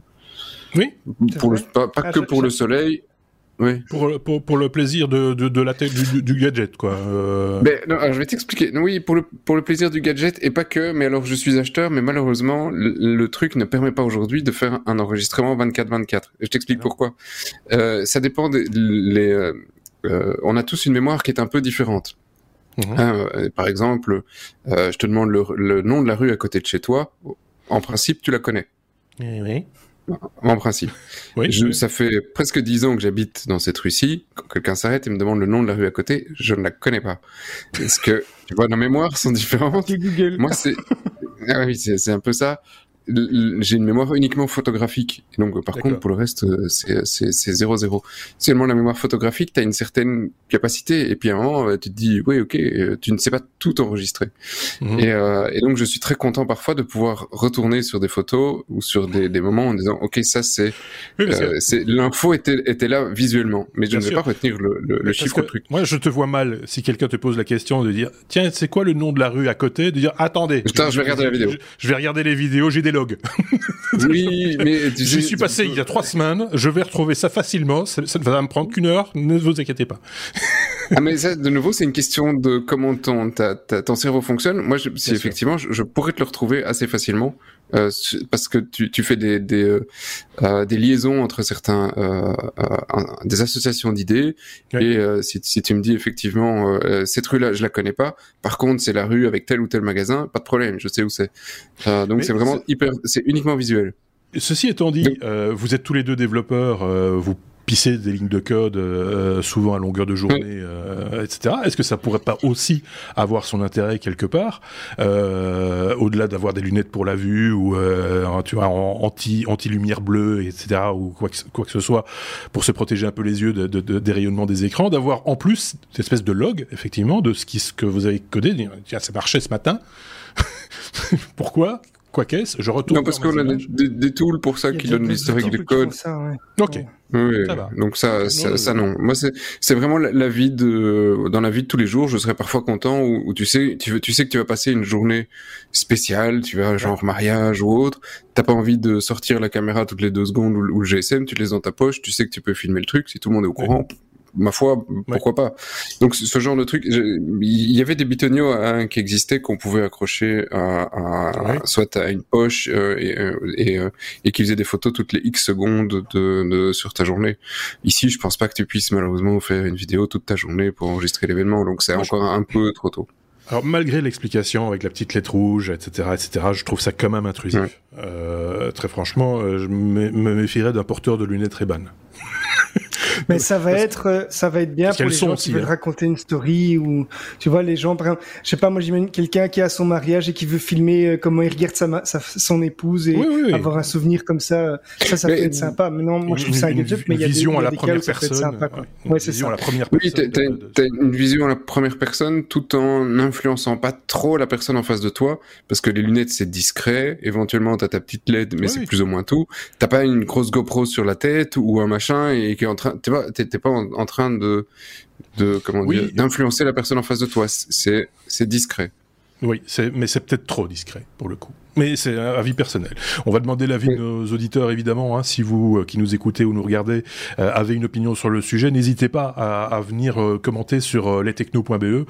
oui. Pour le, pas, pas que pour le soleil. Oui. Pour, pour, pour, le plaisir de, de, de la tête du, du, gadget, quoi. Euh... Non, alors je vais t'expliquer. Oui, pour le, pour le plaisir du gadget, et pas que, mais alors je suis acheteur, mais malheureusement, le, truc ne permet pas aujourd'hui de faire un enregistrement 24-24. Je t'explique pourquoi. Euh, ça dépend des. Les, euh, on a tous une mémoire qui est un peu différente. Mhm. Hein, euh, par exemple, euh, je te demande le, le, nom de la rue à côté de chez toi. En principe, tu la connais. Oui. En principe. Oui, je, Ça fait presque dix ans que j'habite dans cette rue-ci. Quand quelqu'un s'arrête et me demande le nom de la rue à côté, je ne la connais pas. Parce que, tu vois, nos mémoires sont différentes? Moi, c'est, ah oui, c'est un peu ça j'ai une mémoire uniquement photographique. Et donc, par contre, pour le reste, euh, c'est 0-0. Seulement la mémoire photographique, tu as une certaine capacité. Et puis à un moment, euh, tu te dis, oui, ok, euh, tu ne sais pas tout enregistrer. Mhm. Et, euh, et, donc, je suis très content parfois de pouvoir retourner sur des photos ou sur des, des moments en disant, ok, ça c'est... L'info était, était là visuellement, mais je ne vais pas retenir le, le, chiffre truc. Moi, je te vois mal, si quelqu'un te pose la question, de dire, tiens, c'est quoi le nom de la rue à côté? De dire, attendez. Putain, je, vais regarder la vidéo. Je, vais regarder les vidéos, j'ai des oui, mais j'y suis passé il y a trois semaines. Je vais retrouver ça facilement. Ça, ne va me prendre qu'une heure. Ne vous inquiétez pas. Ah mais ça, de nouveau, c'est une question de comment ton, ton cerveau fonctionne. Moi, je, si effectivement, je, pourrais te le retrouver assez facilement euh, parce que tu, tu fais des des, euh, euh des liaisons entre certains euh, euh des associations d'idées. Et si, si, tu me dis effectivement cette rue là je la connais pas. Par contre c'est la rue avec tel ou tel magasin pas de problème je sais où c'est. Donc c'est vraiment hyper c'est uniquement visuel. Ceci étant dit vous êtes tous les deux développeurs vous pisser des lignes de code souvent à longueur de journée, etc. Est-ce que ça pourrait pas aussi avoir son intérêt quelque part, au-delà d'avoir des lunettes pour la vue ou tu vois anti anti lumière bleue, etc. ou quoi que, quoi que ce soit pour se protéger un peu les yeux de, des rayonnements des écrans, d'avoir en plus cette espèce de log effectivement de ce qui ce que vous avez codé. Tiens, ça marchait ce matin. Pourquoi? Quoi qu'est-ce Je retourne. Non, parce qu'on a des, tools pour ça qui donnent l'historique de code. Ok. Oui, donc ça, ça, non. Moi, c'est vraiment la, vie de dans la vie de tous les jours. Je serais parfois content où, tu sais, tu, tu sais que tu vas passer une journée spéciale, tu vas genre mariage ou autre. T'as pas envie de sortir la caméra toutes les deux secondes ou, le GSM, tu les laisses dans ta poche. Tu sais que tu peux filmer le truc. Si tout le monde est au courant, ma foi, pourquoi pas. Donc ce genre de truc, il y avait des bitonio hein, qui existaient qu'on pouvait accrocher à, soit à une poche euh, et, euh, et, euh, et, qui faisaient des photos toutes les X secondes de, de, sur ta journée. Ici, je pense pas que tu puisses malheureusement faire une vidéo toute ta journée pour enregistrer l'événement, donc c'est encore un peu trop tôt. Alors malgré l'explication avec la petite lettre rouge, etc., etc., je trouve ça quand même intrusif. Euh, très franchement, je me méfierais d'un porteur de lunettes Ray-Ban. Mais ça va être, euh, ça va être bien pour les gens qui veulent hein. raconter une story ou, tu vois, les gens, par exemple, je sais pas, moi j'imagine quelqu'un qui a son mariage et qui veut filmer euh, comment il regarde sa, sa son épouse et avoir un souvenir comme ça. Ça, ça peut être sympa. Mais non, moi je trouve ça un gadget, mais il y a vision des, à la première personne. Ouais, c'est ça. À la première oui, t'as une vision à la première personne tout en n'influençant pas trop la personne en face de toi, parce que les lunettes c'est discret. Éventuellement t'as ta petite LED, mais c'est plus ou moins tout. T'as pas une grosse GoPro sur la tête ou un machin et qui est en train, t'es pas en, train de, de comment dire, d'influencer la personne en face de toi. C'est discret. Oui, mais c'est peut-être trop discret pour le coup mais c'est un avis personnel. On va demander l'avis de nos auditeurs, évidemment. Hein, si vous, euh, qui nous écoutez ou nous regardez, euh, avez une opinion sur le sujet, n'hésitez pas à, venir euh, commenter sur lestechno.be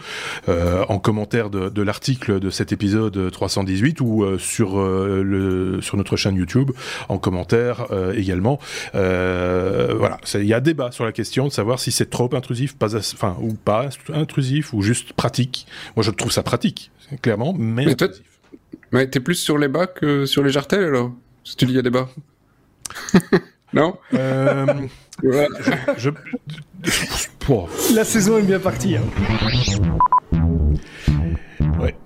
en commentaire de, de l'article de cet épisode 318 ou sur le sur notre chaîne YouTube en commentaire également. voilà, il y a débat sur la question de savoir si c'est trop intrusif, pas, enfin ou pas intrusif ou juste pratique. Moi, je trouve ça pratique, clairement, mais, mais intrusif. Mais t'es plus sur les bas que sur les jartelles alors? Si tu dis il y a des bas. non? Euh, je, La saison est bien partie. Hein. Ouais.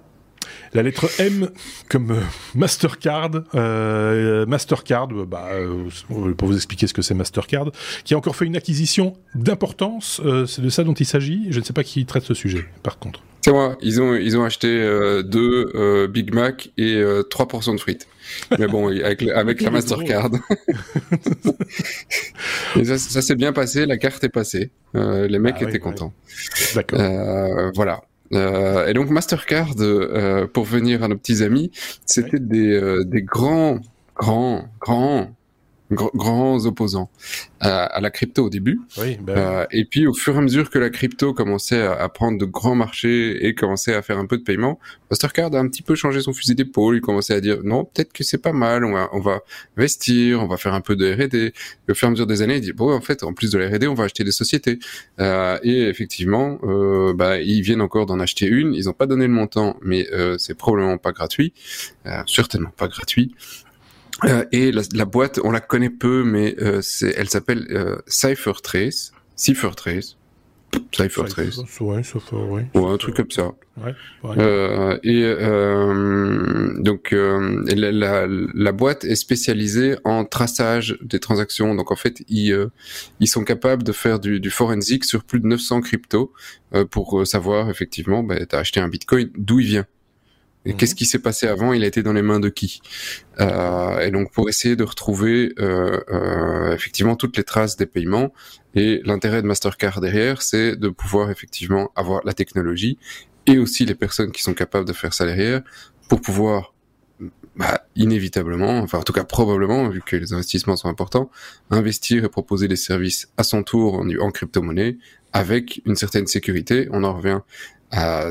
La lettre M comme euh, Mastercard. Euh, Mastercard, bah, euh, pour vous expliquer ce que c'est Mastercard, qui a encore fait une acquisition d'importance. c'est de ça dont il s'agit. Je ne sais pas qui traite ce sujet, par contre. C'est moi. Ils ont ils ont acheté euh, deux euh, Big Mac et euh, 3% de frites. Mais bon, avec avec la Mastercard. et ça, ça s'est bien passé. La carte est passée. Euh, les mecs ah étaient contents. D'accord. voilà. et donc Mastercard, pour venir à nos petits amis, c'était des des grands grands grands grands opposants à, la crypto au début. Oui, ben euh, et puis au fur et à mesure que la crypto commençait à, prendre de grands marchés et commençait à faire un peu de paiement, Mastercard a un petit peu changé son fusil d'épaule. Il commençait à dire non, peut-être que c'est pas mal. On va, on va investir, on va faire un peu de R&D. Au fur et à mesure des années, il dit bon, en fait, en plus de la R&D, on va acheter des sociétés. Euh, et effectivement, euh, bah, ils viennent encore d'en acheter une. Ils n'ont pas donné le montant, mais euh, c'est probablement pas gratuit, euh, certainement pas gratuit. Euh, et la, la, boîte, on la connaît peu, mais euh, c'est, elle s'appelle euh, CypherTrace. CypherTrace. CypherTrace. Ouais, ouais. Ou un truc comme ça. Ouais, euh, et euh, donc euh, la, la, la, boîte est spécialisée en traçage des transactions. Donc en fait, ils, ils sont capables de faire du, du forensic sur plus de 900 cryptos pour savoir effectivement, bah, tu as acheté un bitcoin, d'où il vient. Et qu'est-ce mhm. qui s'est passé avant? Il a été dans les mains de qui? Euh, Et donc pour essayer de retrouver euh, euh, effectivement toutes les traces des paiements. Et l'intérêt de Mastercard derrière, c'est de pouvoir effectivement avoir la technologie et aussi les personnes qui sont capables de faire ça derrière pour pouvoir bah, inévitablement, enfin en tout cas probablement, vu que les investissements sont importants, investir et proposer des services à son tour en, en crypto-monnaie avec une certaine sécurité. On en revient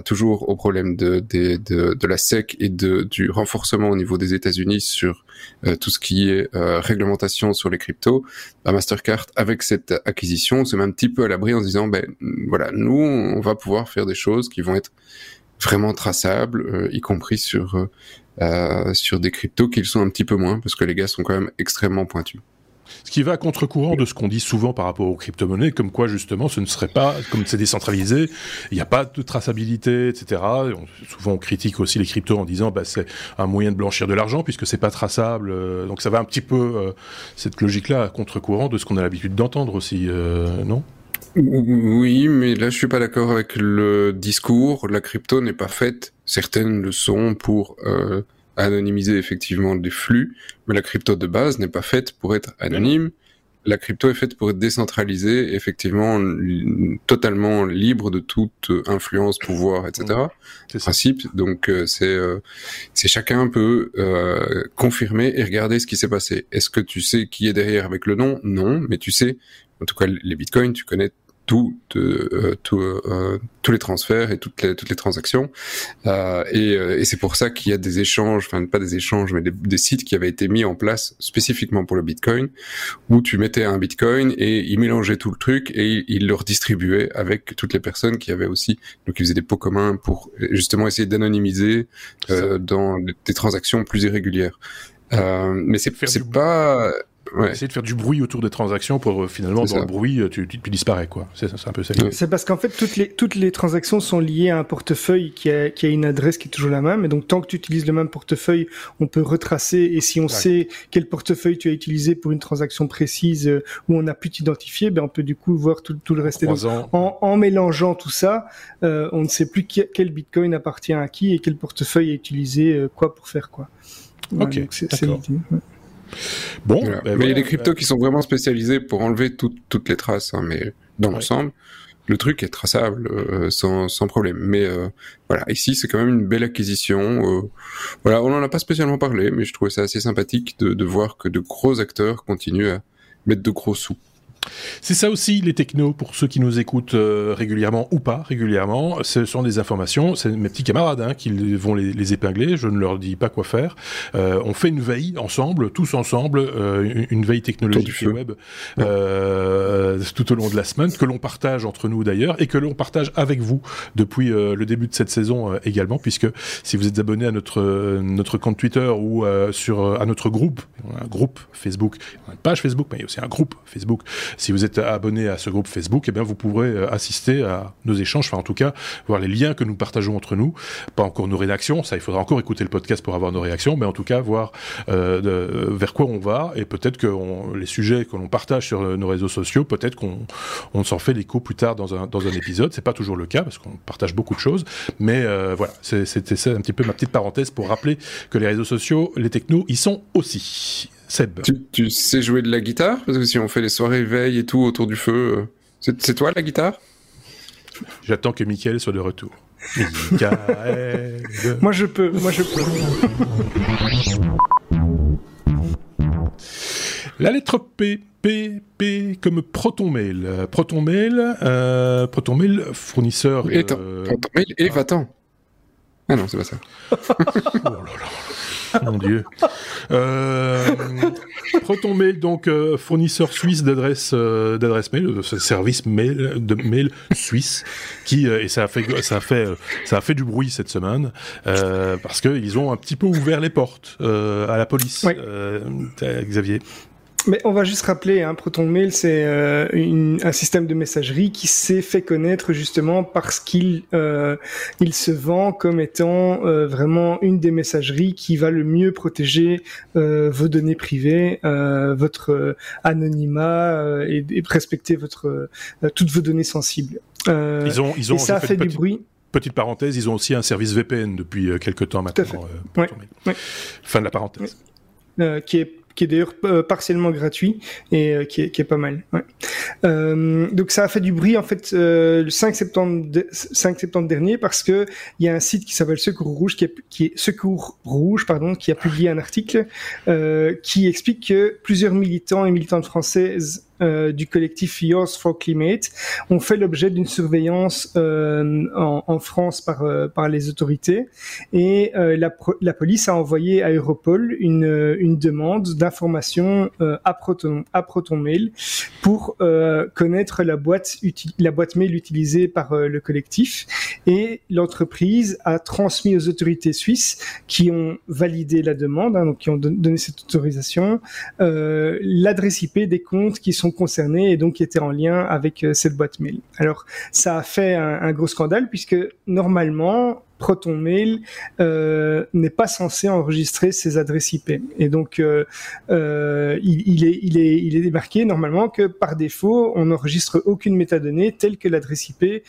toujours au problème de, de, de, de, la SEC et de, du renforcement au niveau des États-Unis sur euh, tout ce qui est euh, réglementation sur les cryptos, bah, Mastercard, avec cette acquisition, se met un petit peu à l'abri en se disant, ben voilà, nous, on va pouvoir faire des choses qui vont être vraiment traçables, euh, y compris sur sur des cryptos qu'ils sont un petit peu moins, parce que les gars sont quand même extrêmement pointus. Ce qui va à contre-courant de ce qu'on dit souvent par rapport aux crypto-monnaies, comme quoi justement ce ne serait pas, comme c'est décentralisé, il n'y a pas de traçabilité, etc. souvent on critique aussi les cryptos en disant bah, c'est un moyen de blanchir de l'argent puisque c'est pas traçable. Euh, donc ça va un petit peu euh, cette logique-là à contre-courant de ce qu'on a l'habitude d'entendre aussi, euh, non? Oui, mais là je suis pas d'accord avec le discours. La crypto n'est pas faite. Certaines le sont pour anonymiser effectivement des flux, mais la crypto de base n'est pas faite pour être anonyme. La crypto est faite pour être décentralisée, effectivement totalement libre de toute influence, pouvoir, etc. C'est principe. Donc euh, c'est euh, c'est chacun peut euh, confirmer et regarder ce qui s'est passé. Est-ce que tu sais qui est derrière avec le nom? Non, mais tu sais. En tout cas, les bitcoins, tu connais tout, euh, tout euh, tous les transferts et toutes les, toutes les transactions. Euh, et, et c'est pour ça qu'il y a des échanges, enfin pas des échanges, mais des, des, sites qui avaient été mis en place spécifiquement pour le Bitcoin, où tu mettais un Bitcoin et ils mélangeaient tout le truc et ils le redistribuaient avec toutes les personnes qui avaient aussi, donc ils faisaient des pots communs pour justement essayer d'anonymiser dans des transactions plus irrégulières. Euh, mais c'est c'est pas ouais. essayer de faire du bruit autour des transactions pour euh, finalement dans le bruit euh, tu, tu, tu disparais quoi. C'est un peu ça. C'est parce qu'en fait toutes les toutes les transactions sont liées à un portefeuille qui a qui a une adresse qui est toujours la même et donc tant que tu utilises le même portefeuille, on peut retracer et si on sait quel portefeuille tu as utilisé pour une transaction précise euh, où on a pu t'identifier, ben on peut du coup voir tout, tout le reste. en, en, mélangeant tout ça, euh, on ne sait plus quel Bitcoin appartient à qui et quel portefeuille est utilisé quoi pour faire quoi. ok. C'est Bon, ben mais il y a des cryptos qui sont vraiment spécialisés pour enlever toutes les traces, hein, mais dans l'ensemble, le truc est traçable euh, sans, sans, problème. Mais euh, voilà, ici c'est quand même une belle acquisition. Euh, voilà, on n'en a pas spécialement parlé, mais je trouvais ça assez sympathique de, de voir que de gros acteurs continuent à mettre de gros sous. C'est ça aussi les technos pour ceux qui nous écoutent euh, régulièrement ou pas régulièrement. Ce sont des informations. C'est mes petits camarades hein, qui vont les, épingler. Je ne leur dis pas quoi faire. Euh, on fait une veille ensemble, tous ensemble, euh, une veille technologique et web tout au long de la semaine que l'on partage entre nous d'ailleurs et que l'on partage avec vous depuis le début de cette saison également, puisque si vous êtes abonné à notre notre compte Twitter ou sur à notre groupe, un groupe Facebook, une page Facebook, mais il y a aussi un groupe Facebook si vous êtes abonné à ce groupe Facebook, eh bien vous pourrez euh, assister à nos échanges, enfin en tout cas voir les liens que nous partageons entre nous. Pas encore nos rédactions, ça il faudra encore écouter le podcast pour avoir nos réactions, mais en tout cas voir euh, de, vers quoi on va et peut-être que les sujets que l'on partage sur nos réseaux sociaux, peut-être qu'on on s'en fait l'écho plus tard dans un, dans un épisode. C'est pas toujours le cas parce qu'on partage beaucoup de choses, mais euh, voilà, c'était un petit peu ma petite parenthèse pour rappeler que les réseaux sociaux, les technos, ils sont aussi. Tu, sais jouer de la guitare? Parce que si on fait les soirées veille et tout autour du feu, euh, c'est toi la guitare? J'attends que Michael soit de retour. moi je peux, moi je peux. La lettre P, P, P comme Proton Mail. Proton Mail, euh, Proton Mail fournisseur. Et, euh, Proton Mail et Vatan. Ah non, c'est pas ça. oh là là. Mon Dieu. Euh, Proton Mail, donc euh, fournisseur suisse d'adresse euh, d'adresse mail, de service mail de mail suisse, qui et ça a fait ça a fait ça a fait du bruit cette semaine parce qu'ils ont un petit peu ouvert les portes à la police. Xavier. Mais on va juste rappeler, hein, ProtonMail, c'est euh, un système de messagerie qui s'est fait connaître justement parce qu'il euh, il se vend comme étant euh, vraiment une des messageries qui va le mieux protéger euh, vos données privées, euh, votre anonymat et, et, respecter votre toutes vos données sensibles. ils ont, ils ont et ça a fait, du bruit. Petite parenthèse, ils ont aussi un service VPN depuis quelques temps maintenant. Ouais, ouais. Fin de la parenthèse. qui est qui est d'ailleurs euh, partiellement gratuit et euh, qui, est, pas mal. Euh, donc ça a fait du bruit en fait le 5 septembre, 5 septembre dernier parce que il y a un site qui s'appelle Secours Rouge qui est Secours Rouge pardon qui a publié un article qui explique que plusieurs militants et militantes françaises euh, du collectif Yours for Climate. Ont fait l'objet d'une surveillance euh, en, France par, euh, par les autorités. Et la, police a envoyé à Europol une, demande d'information à, Proton, à ProtonMail pour connaître la boîte, la boîte mail utilisée par le collectif. Et l'entreprise a transmis aux autorités suisses qui ont validé la demande, hein, donc qui ont donné cette autorisation, l'adresse IP des comptes qui sont concernés et donc qui étaient en lien avec euh, cette boîte mail. Alors ça a fait un, gros scandale puisque normalement ProtonMail euh, n'est pas censé enregistrer ses adresses IP. Et donc, euh, euh, il, est, il, est, il est démarqué normalement que par défaut, on n'enregistre aucune métadonnée telle que l'adresse IP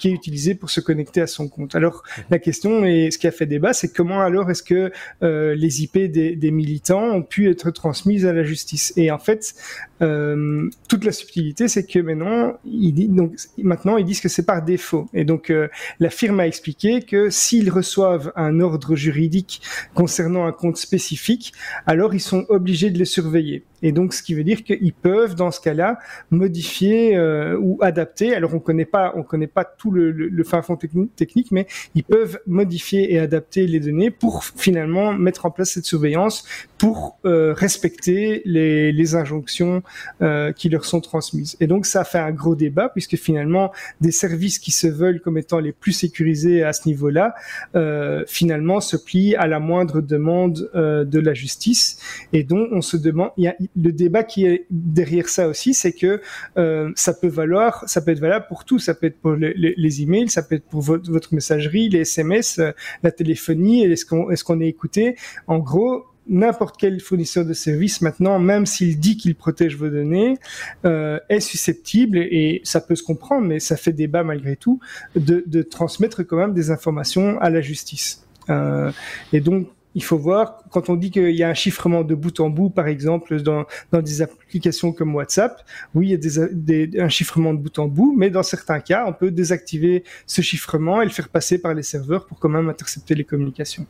qui est utilisé pour se connecter à son compte. Alors la question et ce qui a fait débat, c'est comment alors est-ce que euh, les IP des, des, militants ont pu être transmises à la justice? Et en fait, euh, toute la subtilité, c'est que maintenant, ils disent, donc maintenant ils disent que c'est par défaut. Et donc euh, la firme a expliqué que s'ils reçoivent un ordre juridique concernant un compte spécifique, alors ils sont obligés de le surveiller. Et donc, ce qui veut dire qu'ils peuvent, dans ce cas-là, modifier euh, ou adapter. Alors, on connaît pas, on connaît pas tout le, le, le fin fond technique, mais ils peuvent modifier et adapter les données pour finalement mettre en place cette surveillance pour euh, respecter les, les injonctions euh, qui leur sont transmises. Et donc, ça fait un gros débat puisque finalement, des services qui se veulent comme étant les plus sécurisés à ce niveau-là, euh, finalement, se plient à la moindre demande euh, de la justice. Et donc, on se demande, y a le débat qui est derrière ça aussi, c'est que euh, ça peut valoir, ça peut être valable pour tout. Ça peut être pour les, les, les emails, ça peut être pour votre, messagerie, les SMS, euh, la téléphonie. Est-ce qu'on est, qu'on est écouté? En gros, n'importe quel fournisseur de services maintenant, même s'il dit qu'il protège vos données, euh, est susceptible, et ça peut se comprendre, mais ça fait débat malgré tout, de, de transmettre quand même des informations à la justice. Euh, et donc, il faut voir, quand on dit qu'il y a un chiffrement de bout en bout, par exemple, dans, dans des applications comme WhatsApp, oui, il y a des, des, un chiffrement de bout en bout, mais dans certains cas, on peut désactiver ce chiffrement et le faire passer par les serveurs pour quand même intercepter les communications.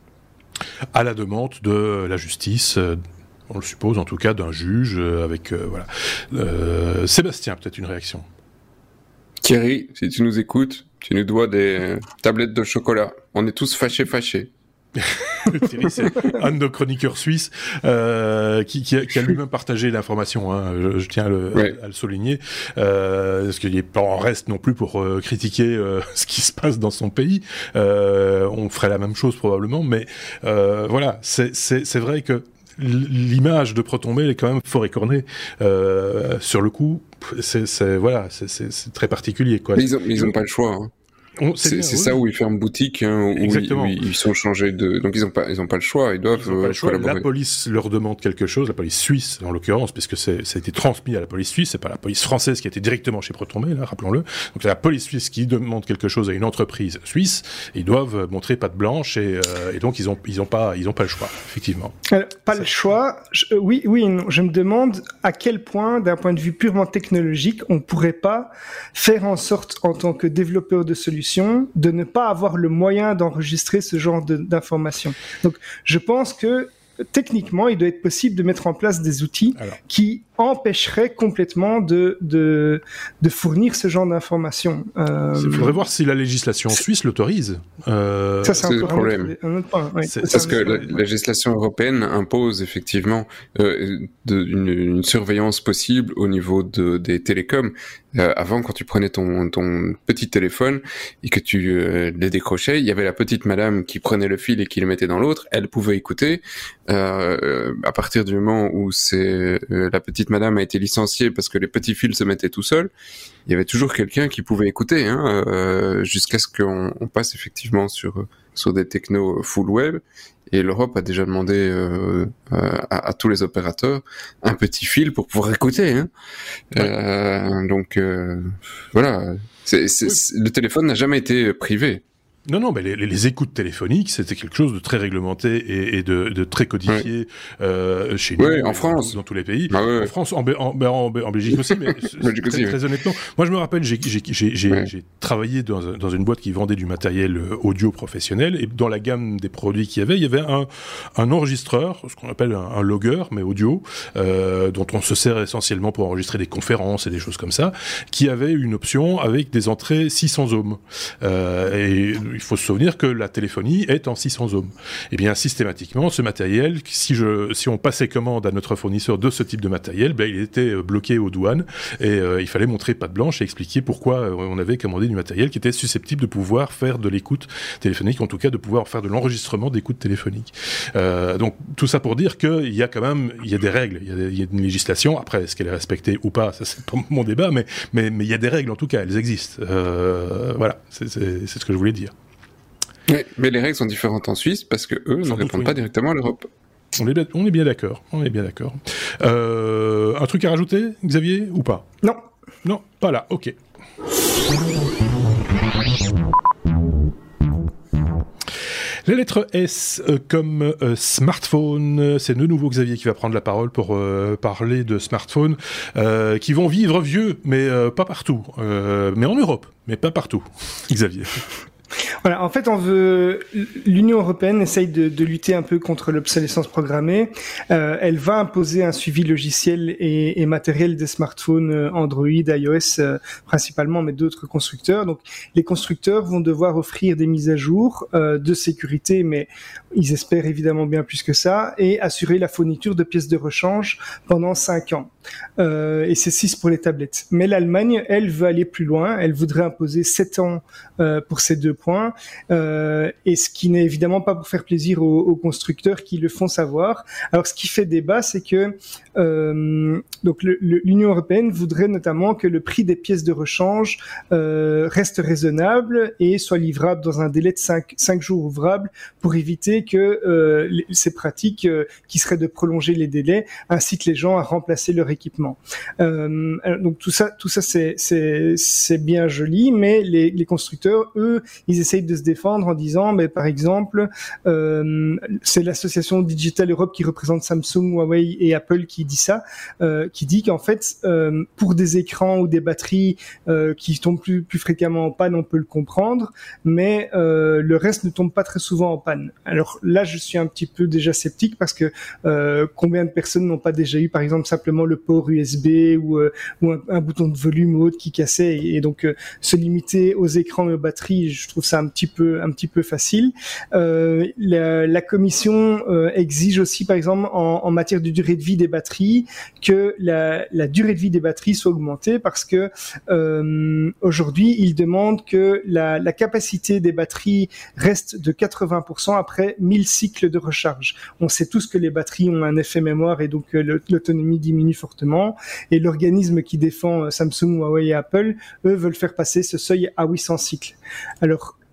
À la demande de la justice, euh, on le suppose en tout cas, d'un juge euh, avec... Euh, voilà. Euh, Sébastien, peut-être une réaction? Thierry, si tu nous écoutes, tu nous dois des tablettes de chocolat. On est tous fâchés, fâchés. Thierry, c'est un de nos chroniqueurs suisses euh, qui, qui, a, qui, a, lui-même partagé l'information. Hein, je, je, tiens à le, ouais. à le souligner, euh, parce qu'il n'est pas en reste non plus pour euh, critiquer euh, ce qui se passe dans son pays. Euh, on ferait la même chose probablement, mais euh, voilà, c'est vrai que l'image de ProtonMail est quand même fort écornée. sur le coup, c'est voilà, c'est très particulier. Quoi. Mais ils n'ont pas le choix. Hein. C'est oui. ça où ils ferment boutique, hein, où, ils, où, ils, sont changés de. Donc ils n'ont pas, ils ont pas le choix, ils doivent ils pas le euh, choix. La police leur demande quelque chose, la police suisse en l'occurrence, puisque ça a été transmis à la police suisse, c'est pas la police française qui a été directement chez ProtonMail, là, rappelons-le. Donc c'est la police suisse qui demande quelque chose à une entreprise suisse, et ils doivent montrer patte blanche, et, euh, et donc ils ont, ils ont pas, ils ont pas le choix, effectivement. Alors, pas le choix. Je, euh, oui, oui, non. je me demande à quel point, d'un point de vue purement technologique, on pourrait pas faire en sorte, en tant que développeur de solutions, de ne pas avoir le moyen d'enregistrer ce genre d'informations. Donc, je pense que techniquement, il doit être possible de mettre en place des outils Alors. qui empêcherait complètement de, de, de fournir ce genre d'informations. Euh... Il faudrait voir si la législation suisse l'autorise. Euh... Ça, c'est le problème. Un autre point. Oui, Parce que la, la, législation européenne impose effectivement euh, de, une, une, surveillance possible au niveau de, des télécoms. Euh, avant, quand tu prenais ton, ton petit téléphone et que tu euh, les décrochais, il y avait la petite madame qui prenait le fil et qui le mettait dans l'autre. Elle pouvait écouter. Euh, à partir du moment où c'est euh, la petite madame a été licenciée parce que les petits fils se mettaient tout seuls, il y avait toujours quelqu'un qui pouvait écouter, hein, euh, jusqu'à ce qu'on on passe effectivement sur sur des technos full web. Et l'Europe a déjà demandé euh, à, à, tous les opérateurs un petit fil pour pouvoir écouter. Hein. Ouais. Euh, donc euh, voilà, c est, c est, oui. le téléphone n'a jamais été privé. Non, non, mais les, écoutes téléphoniques, c'était quelque chose de très réglementé et, de, très codifié euh, chez nous, en France, dans tous les pays, bah en France, en, Belgique aussi, mais très, honnêtement, moi je me rappelle, j'ai travaillé dans, une boîte qui vendait du matériel euh, audio professionnel et dans la gamme des produits qu'il y avait, il y avait un, enregistreur, ce qu'on appelle un, logger, mais audio, euh, dont on se sert essentiellement pour enregistrer des conférences et des choses comme ça, qui avait une option avec des entrées 600 ohms. et il faut se souvenir que la téléphonie est en 600 ohms. Et eh bien, systématiquement, ce matériel, si, on passait commande à notre fournisseur de ce type de matériel, ben, il était euh, bloqué aux douanes et euh, il fallait montrer patte blanche et expliquer pourquoi euh, on avait commandé du matériel qui était susceptible de pouvoir faire de l'écoute téléphonique, en tout cas de pouvoir faire de l'enregistrement d'écoute téléphonique. donc, tout ça pour dire qu'il y a quand même il y a des règles, il y a, une législation. Après, est-ce qu'elle est respectée ou pas, ça c'est pas mon débat, mais il y a des règles en tout cas, elles existent. voilà, c'est ce que je voulais dire mais les règles sont différentes en Suisse parce que eux ne répondent pas directement à l'Europe. On est, on est bien d'accord. On est bien d'accord. Euh, un truc à rajouter, Xavier, ou pas? Non. Non, pas là. Ok. La lettre S euh, comme euh, smartphone, c'est de nouveau Xavier qui va prendre la parole pour parler de smartphones qui vont vivre vieux, mais pas partout. mais en Europe, mais pas partout. Xavier. Voilà, en fait, on veut l'Union européenne essaye de, lutter un peu contre l'obsolescence programmée. Euh, elle va imposer un suivi logiciel et, matériel des smartphones euh, Android, iOS euh, principalement, mais d'autres constructeurs. Donc, les constructeurs vont devoir offrir des mises à jour de sécurité, mais ils espèrent évidemment bien plus que ça, et assurer la fourniture de pièces de rechange pendant cinq ans. Euh, et c'est 6 pour les tablettes. Mais l'Allemagne, elle, veut aller plus loin. Elle voudrait imposer 7 ans euh, pour ces deux points. Euh, et ce qui n'est évidemment pas pour faire plaisir aux, constructeurs qui le font savoir. Alors, ce qui fait débat, c'est que donc l'Union européenne voudrait notamment que le prix des pièces de rechange reste raisonnable et soit livrable dans un délai de 5, 5 jours ouvrables pour éviter que ces pratiques qui seraient de prolonger les délais incitent les gens à remplacer leur équipement. Euh, donc tout ça, tout ça c'est c'est bien joli, mais les, les, constructeurs, eux, ils essayent de se défendre en disant, mais par exemple, euh, c'est l'association Digital Europe qui représente Samsung, Huawei et Apple qui dit ça, euh, qui dit qu'en fait, euh, pour des écrans ou des batteries euh, qui tombent plus plus fréquemment en panne, on peut le comprendre, mais euh, le reste ne tombe pas très souvent en panne. Alors là, je suis un petit peu déjà sceptique parce que combien de personnes n'ont pas déjà eu, par exemple, simplement le port USB ou, euh, un, bouton de volume ou autre qui cassait et, donc euh, se limiter aux écrans et aux batteries, je trouve ça un petit peu un petit peu facile. Euh, la, commission exige aussi, par exemple, en, matière de durée de vie des batteries, que la, durée de vie des batteries soit augmentée parce que aujourd'hui, ils demandent que la, capacité des batteries reste de 80% après 1000 cycles de recharge. On sait tous que les batteries ont un effet mémoire et donc l'autonomie diminue Et l'organisme qui défend Samsung, Huawei et Apple, eux, veulent faire passer ce seuil à 800 cycles.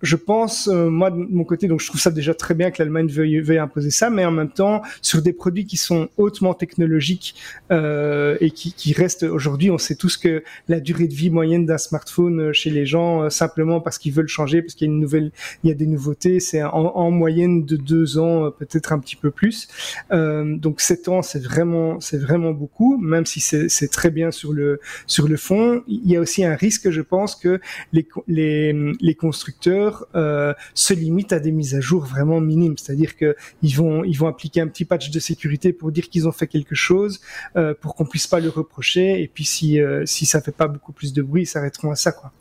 Je pense, euh, moi de mon côté, donc je trouve ça déjà très bien que l'Allemagne veuille, veuille, imposer ça, mais en même temps, sur des produits qui sont hautement technologiques euh, et qui, qui restent aujourd'hui, on sait tous que la durée de vie moyenne d'un smartphone euh, chez les gens, euh, simplement parce qu'ils veulent changer, parce qu'il y a une nouvelle, il y a des nouveautés, c'est en, en, moyenne de deux ans, peut-être un petit peu plus. Euh, donc sept ans, c'est vraiment, c'est vraiment beaucoup, même si c'est très bien sur le sur le fond. Il y a aussi un risque, je pense, que les les, les constructeurs euh, se limitent à des mises à jour vraiment minimes, c'est-à-dire que ils vont ils vont appliquer un petit patch de sécurité pour dire qu'ils ont fait quelque chose, euh, pour qu'on puisse pas le reprocher, et puis si euh, si ça fait pas beaucoup plus de bruit, ils s'arrêteront à ça quoi.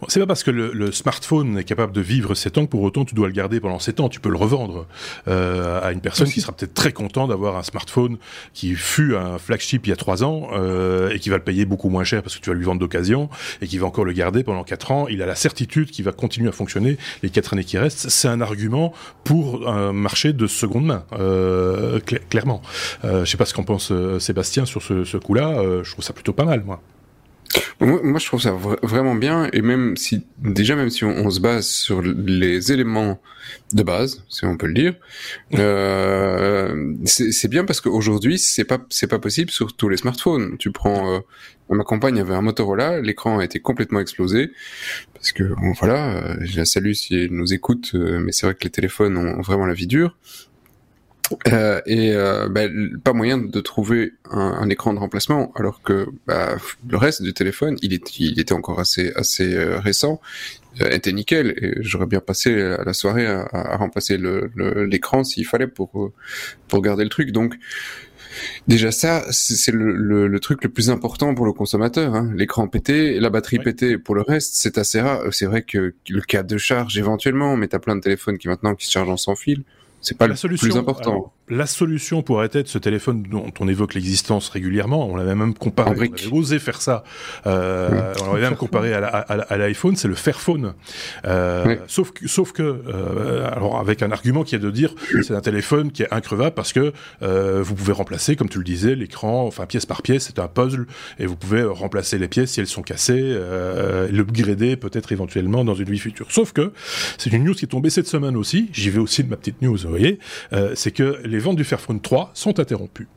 Bon, c'est pas parce que le, le, smartphone est capable de vivre 7 ans que pour autant tu dois le garder pendant 7 ans. Tu peux le revendre euh, à une personne qui sera peut-être très content d'avoir un smartphone qui fut un flagship il y a 3 ans et qui va le payer beaucoup moins cher parce que tu vas lui vendre d'occasion et qui va encore le garder pendant 4 ans. Il a la certitude qu'il va continuer à fonctionner les quatre années qui restent, c'est un argument pour un marché de seconde main, euh, clairement. Euh, je sais pas ce qu'en pense euh, Sébastien sur ce, ce coup-là. Euh, je trouve ça plutôt pas mal, moi. Moi, je trouve ça vraiment bien, et même si déjà même si on, se base sur les éléments de base, si on peut le dire, euh, c'est bien parce qu'aujourd'hui c'est pas c'est pas possible sur tous les smartphones. Tu prends euh, ma compagne avait un Motorola, l'écran a été complètement explosé parce que bon, voilà, euh, je la salue si elle nous écoute, euh, mais c'est vrai que les téléphones ont vraiment la vie dure. Euh, et euh, bah, pas moyen de trouver un, un, écran de remplacement, alors que bah, le reste du téléphone, il, est, il était encore assez, assez euh, récent, euh, était nickel. Et j'aurais bien passé la soirée à, à remplacer l'écran le, s'il fallait pour, pour garder le truc. Donc Déjà ça, c'est le, le, le, truc le plus important pour le consommateur. Hein. L'écran pété, la batterie pétée. Pour le reste, c'est assez rare. C'est vrai que le cas de charge éventuellement, mais t'as plein de téléphones qui maintenant qui se chargent en sans fil. C'est pas la le solution, plus important. La solution pourrait être ce téléphone dont on évoque l'existence régulièrement. On l'avait même comparé, on avait osé faire ça. Euh, On l'avait même comparé à l'iPhone, c'est le Fairphone. Euh, Sauf que, sauf que, euh, alors avec un argument qui est de dire, c'est un téléphone qui est increvable parce que euh, vous pouvez remplacer, comme tu le disais, l'écran, enfin pièce par pièce, c'est un puzzle et vous pouvez remplacer les pièces si elles sont cassées, euh, l'upgrader peut-être éventuellement dans une vie future. Sauf que c'est une news qui est tombée cette semaine aussi. J'y vais aussi de ma petite news vous voyez, euh, c'est que les ventes du Fairphone 3 sont interrompues.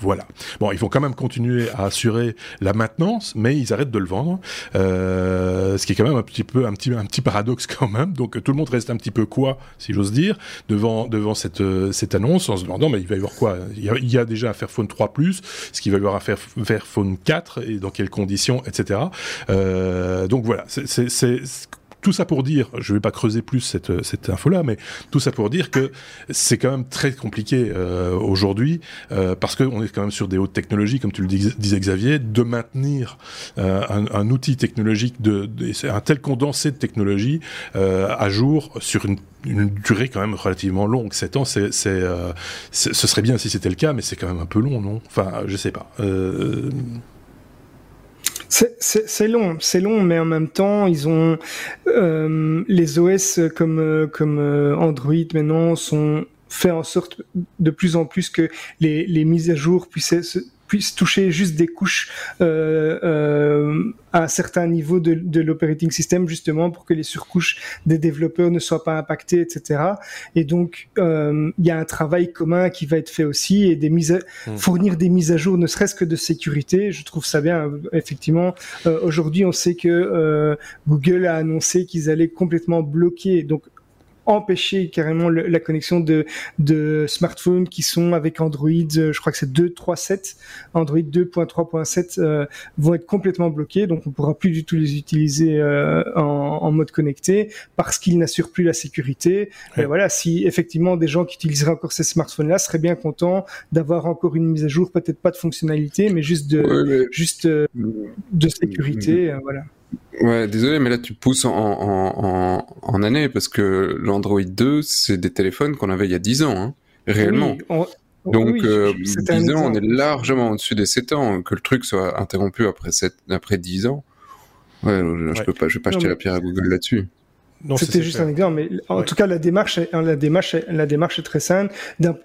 Voilà. Bon, ils vont quand même continuer à assurer la maintenance, mais ils arrêtent de le vendre, euh, ce qui est quand même un petit peu un petit un petit paradoxe quand même. Donc tout le monde reste un petit peu quoi, si j'ose dire, devant devant cette euh, cette annonce, en se demandant mais il va y avoir quoi? Il y, a, il y a, déjà un Fairphone 3 Plus, ce qu'il va y avoir un Fairphone 4 et dans quelles conditions, etc. Euh, donc voilà, c'est tout ça pour dire, je vais pas creuser plus cette, cette info-là, mais tout ça pour dire que c'est quand même très compliqué euh, aujourd'hui, euh, parce qu'on est quand même sur des hautes technologies, comme tu le disais Xavier, de maintenir euh, un, outil technologique, de, un tel condensé de technologie euh, à jour sur une, durée quand même relativement longue. 7 ans, c'est, euh, ce serait bien si c'était le cas, mais c'est quand même un peu long, non? Enfin, je sais pas. Euh, c'est long, c'est long, mais en même temps, ils ont euh, les OS comme euh, comme euh, Android maintenant sont fait en sorte de plus en plus que les, les mises à jour puissent puisse toucher juste des couches euh, euh, à un certain niveau de, de l'operating system, justement pour que les surcouches des développeurs ne soient pas impactées, etc. Et donc, euh, il y a un travail commun qui va être fait aussi et des mises à, mmh. fournir des mises à jour, ne serait-ce que de sécurité. Je trouve ça bien. Effectivement, euh, aujourd'hui, on sait que euh, Google a annoncé qu'ils allaient complètement bloquer. Donc, empêcher carrément le, la connexion de, de smartphones qui sont avec Android, euh, je crois que c'est 2.3.7, Android 2.3.7 euh, vont être complètement bloqués, donc on pourra plus du tout les utiliser euh, en, en, mode connecté parce qu'ils n'assurent plus la sécurité. Ouais. Et voilà, si effectivement des gens qui utiliseraient encore ces smartphones-là seraient bien contents d'avoir encore une mise à jour, peut-être pas de fonctionnalité, mais juste de ouais, mais... juste euh, de sécurité, euh, voilà. Ouais, désolé, mais là tu pousses en, en, en, en année parce que l'Android 2, c'est des téléphones qu'on avait il y a 10 ans, hein, réellement. Oui, on... Donc, oui, euh, 10 ans, on est largement au-dessus des 7 ans. Que le truc soit interrompu après, 7, après 10 ans, ouais, je, ouais. peux pas, je vais pas non, jeter mais... la pierre à Google là-dessus. C'était juste un exemple, mais en ouais. tout cas la démarche, la démarche, la démarche est très saine.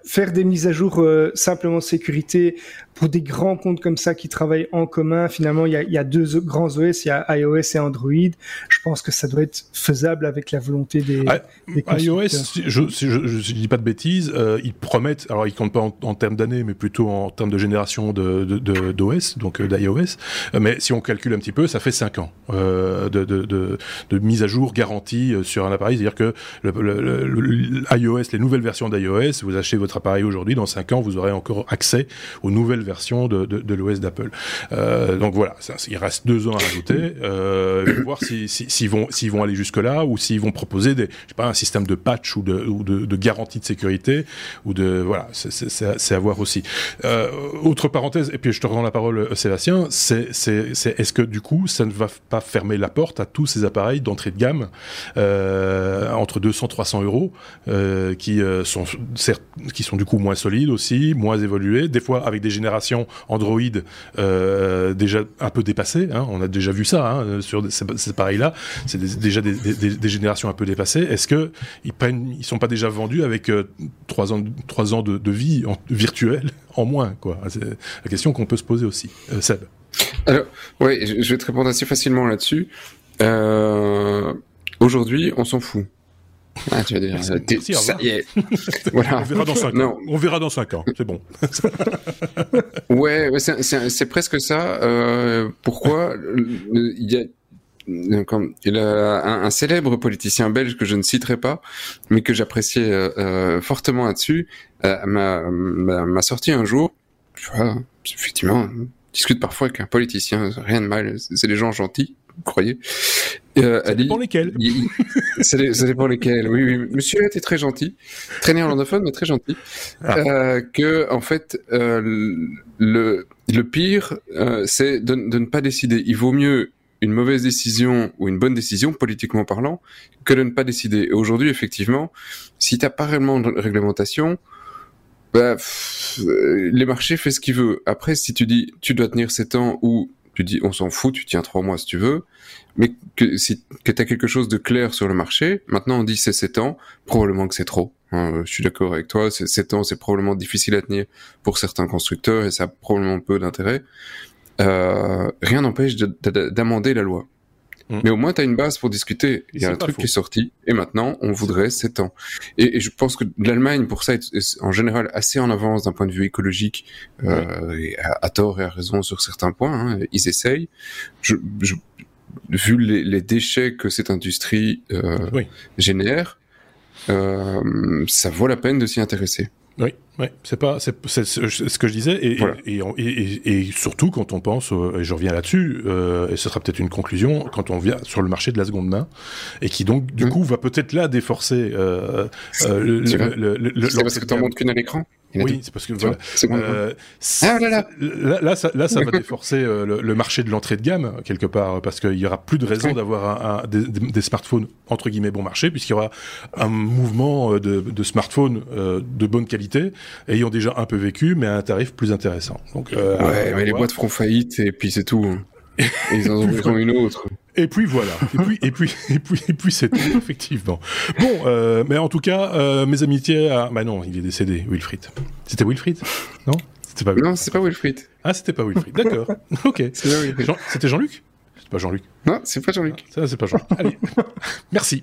Faire des mises à jour euh, simplement de sécurité pour des grands comptes comme ça qui travaillent en commun. Finalement, il y a, il y a deux grands OS, il y a iOS et Android. Je pense que ça doit être faisable avec la volonté des. Ah, des iOS, si je, si je, je, dis pas de bêtises, euh, ils promettent. Alors ils comptent pas en, en termes d'années, mais plutôt en termes de génération d'OS, de, de, donc euh, d'iOS. Mais si on calcule un petit peu, ça fait cinq ans euh, de, de, mise à jour garantie euh, sur un appareil, c'est-à-dire que le, le, le, iOS, les nouvelles versions d'iOS, vous achetez votre appareil aujourd'hui, dans 5 ans, vous aurez encore accès aux nouvelles versions de, de, l'OS d'Apple. Euh, donc voilà, il reste deux ans à rajouter, euh, voir s'ils si, si, vont, s'ils vont aller jusque-là ou s'ils vont proposer des, je sais pas, un système de patch ou de, de, garantie de sécurité ou de, voilà, c'est à voir aussi. Euh, autre parenthèse, et puis je te rends la parole, euh, Sébastien, c'est est-ce que du coup, ça ne va pas fermer la porte à tous ces appareils d'entrée de gamme entre 200 300 euros, qui sont certes, qui sont du coup moins solides aussi, moins évolués, des fois avec des générations Android euh, déjà un peu dépassées. Hein, on a déjà vu ça hein, sur ces, ces appareils-là. C'est déjà des, générations un peu dépassées. Est-ce que ils prennent, ils sont pas déjà vendus avec euh, trois ans, trois ans de, vie en, virtuelle en moins C'est la question qu'on peut se poser aussi. Seb. Alors, ouais, je vais te répondre assez facilement là-dessus. Euh, Aujourd'hui, on s'en fout. Ah, tu vas ça y est. voilà. On verra dans 5 ans. On verra dans 5 ans, c'est bon. ouais, c'est presque ça. Euh, pourquoi Il y a il a un, célèbre politicien belge que je ne citerai pas, mais que j'appréciais euh, euh fortement là-dessus, euh, m'a sorti un jour. Tu vois, effectivement, discute parfois avec un politicien, rien de mal, c'est des gens gentils vous croyez euh, Ça dépend lesquels. ça, dépend lesquels. Oui, oui. Monsieur était très gentil, très néerlandophone, mais très gentil. Ah. Euh, que en fait, euh, le le pire, euh, c'est de, de, ne pas décider. Il vaut mieux une mauvaise décision ou une bonne décision, politiquement parlant, que de ne pas décider. Et aujourd'hui, effectivement, si t'as pas réellement de réglementation, bah, les marchés font ce qu'ils veulent. Après, si tu dis tu dois tenir 7 ans ou tu dis on s'en fout, tu tiens trois mois si tu veux, mais que si que tu as quelque chose de clair sur le marché, maintenant on dit c'est 7 ans, probablement que c'est trop. Hein, je suis d'accord avec toi, 7 ans c'est probablement difficile à tenir pour certains constructeurs et ça a probablement peu d'intérêt. Euh, rien n'empêche d'amender la loi. Mm. Mais au moins, tu as une base pour discuter. Il y a un truc qui est sorti, et maintenant, on voudrait 7 ans. Et, et je pense que l'Allemagne, pour ça, est, en général assez en avance d'un point de vue écologique, euh, et à, tort et à raison sur certains points. Hein, ils essayent. Je, je, vu les, les, déchets que cette industrie euh, génère, euh, ça vaut la peine de s'y intéresser. Oui, oui, c'est pas, c'est, ce que je disais, et, et, et, et, surtout quand on pense, et je reviens là-dessus, euh, et ce sera peut-être une conclusion, quand on vient sur le marché de la seconde main, et qui donc du mmh. coup va peut-être là déforcer euh, euh, le, le, le, C'est parce que t'en montres qu'une à l'écran oui, c'est parce que voilà. Euh, ah, là, là. là, là, ça, là, ça va déforcer euh, le, marché de l'entrée de gamme quelque part parce qu'il y aura plus de raison d'avoir un, des, des, smartphones entre guillemets bon marché puisqu'il y aura un mouvement euh, de, de smartphones euh, de bonne qualité ayant déjà un peu vécu mais à un tarif plus intéressant. Donc ouais, mais les boîtes feront faillite et puis c'est tout. Hein. ils en ouvriront une autre. Et puis voilà. Et puis et puis et puis et puis c'est tout effectivement. Bon, euh, mais en tout cas, euh, mes amitiés. À... Bah non, il est décédé, Wilfried. C'était Wilfried? Non, c'était pas. Wilfried. Non, c'est pas Wilfried. Ah, c'était pas Wilfried. D'accord. ok. C'était Jean-Luc? C'est pas Jean-Luc. Non, c'est pas Jean-Luc. Ça, c'est pas Jean. luc Allez, merci.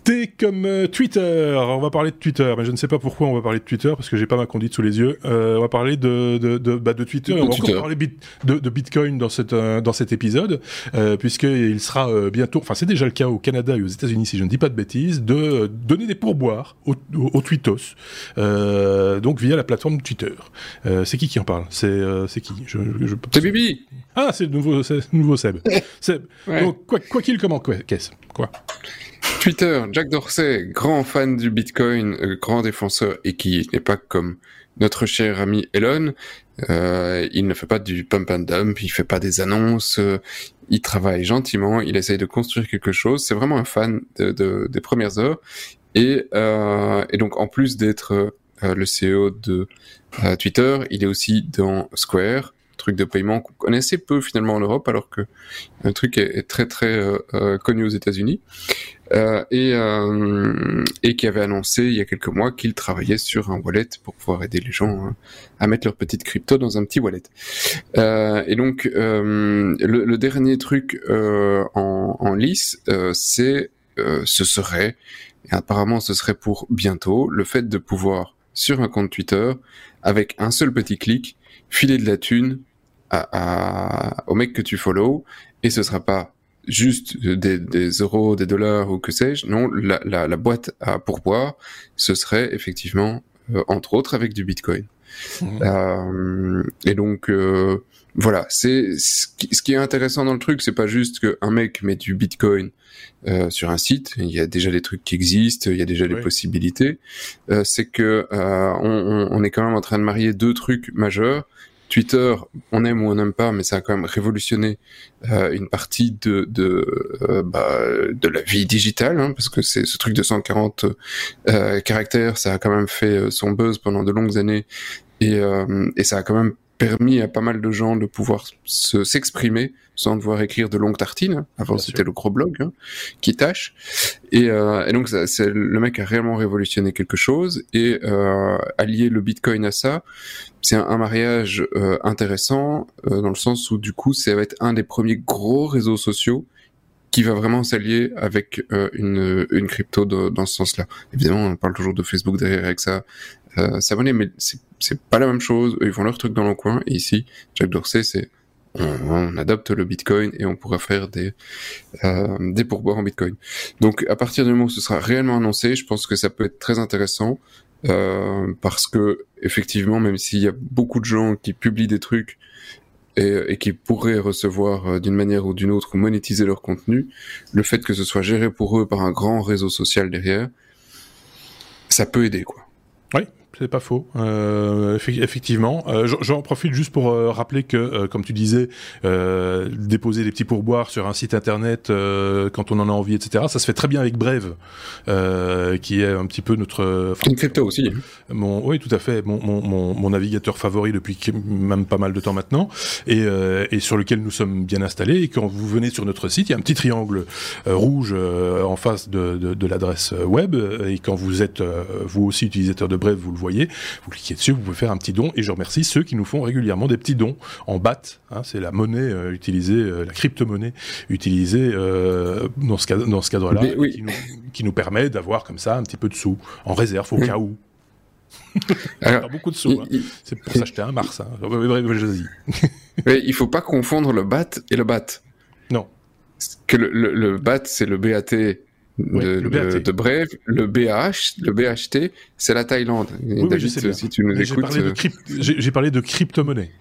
T comme euh, Twitter. On va parler de Twitter, mais je ne sais pas pourquoi on va parler de Twitter parce que j'ai pas ma conduite sous les yeux. Euh, on va parler de de de, bah, de Twitter. on va encore parler de, de, Bitcoin dans cette euh, dans cet épisode euh, puisqu'il sera euh, bientôt. Enfin, c'est déjà le cas au Canada et aux États-Unis si je ne dis pas de bêtises, de donner des pourboires aux, aux, Twittos, donc via la plateforme Twitter. c'est qui qui en parle? C'est c'est qui? Je, je, C'est Bibi. Ah, c'est le nouveau nouveau Seb. Seb. Donc quoi quoi qu'il comment qu'est-ce quoi? Twitter, Jack Dorsey, grand fan du Bitcoin, euh, grand défenseur, et qui n'est pas comme notre cher ami Elon. Euh, il ne fait pas du pump and dump, il fait pas des annonces, euh, il travaille gentiment, il essaye de construire quelque chose. C'est vraiment un fan de, des premières heures. Et, et donc, en plus d'être le CEO de Twitter, il est aussi dans Square, truc de paiement qu'on connaît assez peu finalement en Europe, alors que un truc est, très très connu aux États-Unis. Euh, et, euh, qui avait annoncé il y a quelques mois qu'il travaillait sur un wallet pour pouvoir aider les gens hein, à mettre leur petite crypto dans un petit wallet. Euh, et donc le, le, dernier truc en, lice, c'est ce serait, apparemment ce serait pour bientôt, le fait de pouvoir sur un compte Twitter avec un seul petit clic filer de la thune à, à, au mec que tu follow et ce sera pas juste des, des, euros, des dollars ou que sais-je. Non, la, la, la, boîte à pourboire, ce serait effectivement, euh, entre autres, avec du Bitcoin. Mmh. Euh, et donc, euh, voilà, c'est ce qui, est intéressant dans le truc, c'est pas juste qu'un mec met du Bitcoin euh, sur un site. Il y a déjà des trucs qui existent, il y a déjà des possibilités. c'est que on, on, est quand même en train de marier deux trucs majeurs Twitter, on aime ou on n'aime pas, mais ça a quand même révolutionné euh, une partie de de, euh, bah, de la vie digitale, hein, parce que c'est ce truc de 140 euh, caractères, ça a quand même fait son buzz pendant de longues années, et, et ça a quand même permis à pas mal de gens de pouvoir se s'exprimer sans devoir écrire de longues tartines. Avant, c'était le gros blog hein, qui tâche. Et, euh, et donc, le mec a réellement révolutionné quelque chose. Et euh, allier le Bitcoin à ça, c'est un, mariage euh, intéressant dans le sens où du coup, ça va être un des premiers gros réseaux sociaux qui va vraiment s'allier avec une, une crypto dans ce sens-là. Évidemment, on parle toujours de Facebook derrière avec ça, euh, s'abonner, mais c'est pas la même chose. ils font leur truc dans le coin. Et ici, Jack Dorsey, c'est on, adopte le Bitcoin et on pourra faire des euh, des pourboires en Bitcoin. Donc à partir du moment où ce sera réellement annoncé, je pense que ça peut être très intéressant euh, parce que effectivement, même s'il y a beaucoup de gens qui publient des trucs et, et qui pourraient recevoir euh, d'une manière ou d'une autre monétiser leur contenu, le fait que ce soit géré pour eux par un grand réseau social derrière, ça peut aider quoi. Oui, c'est pas faux. Euh, effectivement, euh, j'en profite juste pour euh, rappeler que, euh, comme tu disais, euh, déposer des petits pourboires sur un site internet quand on en a envie, etc. Ça se fait très bien avec Brave, qui est un petit peu notre. Une crypto aussi. Mon, oui, tout à fait. Mon, mon, mon, navigateur favori depuis même pas mal de temps maintenant, et, et, sur lequel nous sommes bien installés. Et quand vous venez sur notre site, il y a un petit triangle rouge en face de, de, de l'adresse web. Et quand vous êtes vous aussi utilisateur de Brave, vous le voyez, vous cliquez dessus, vous pouvez faire un petit don, et je remercie ceux qui nous font régulièrement des petits dons en BAT, hein, c'est la monnaie euh, utilisée, euh, la crypto-monnaie utilisée euh, dans ce, cadre, dans ce cadre-là, qui, nous, permet d'avoir comme ça un petit peu de sous, en réserve au cas où. Alors, beaucoup de sous. Hein. C'est pour s'acheter un Mars. Hein. Mais il faut pas confondre le BAT et le BAT. Non. Que le, le BAT, c'est le BAT de, de, Brave, le BH, le BHT, c'est la Thaïlande. Oui, si tu nous écoutes. J'ai parlé de crypto-monnaie.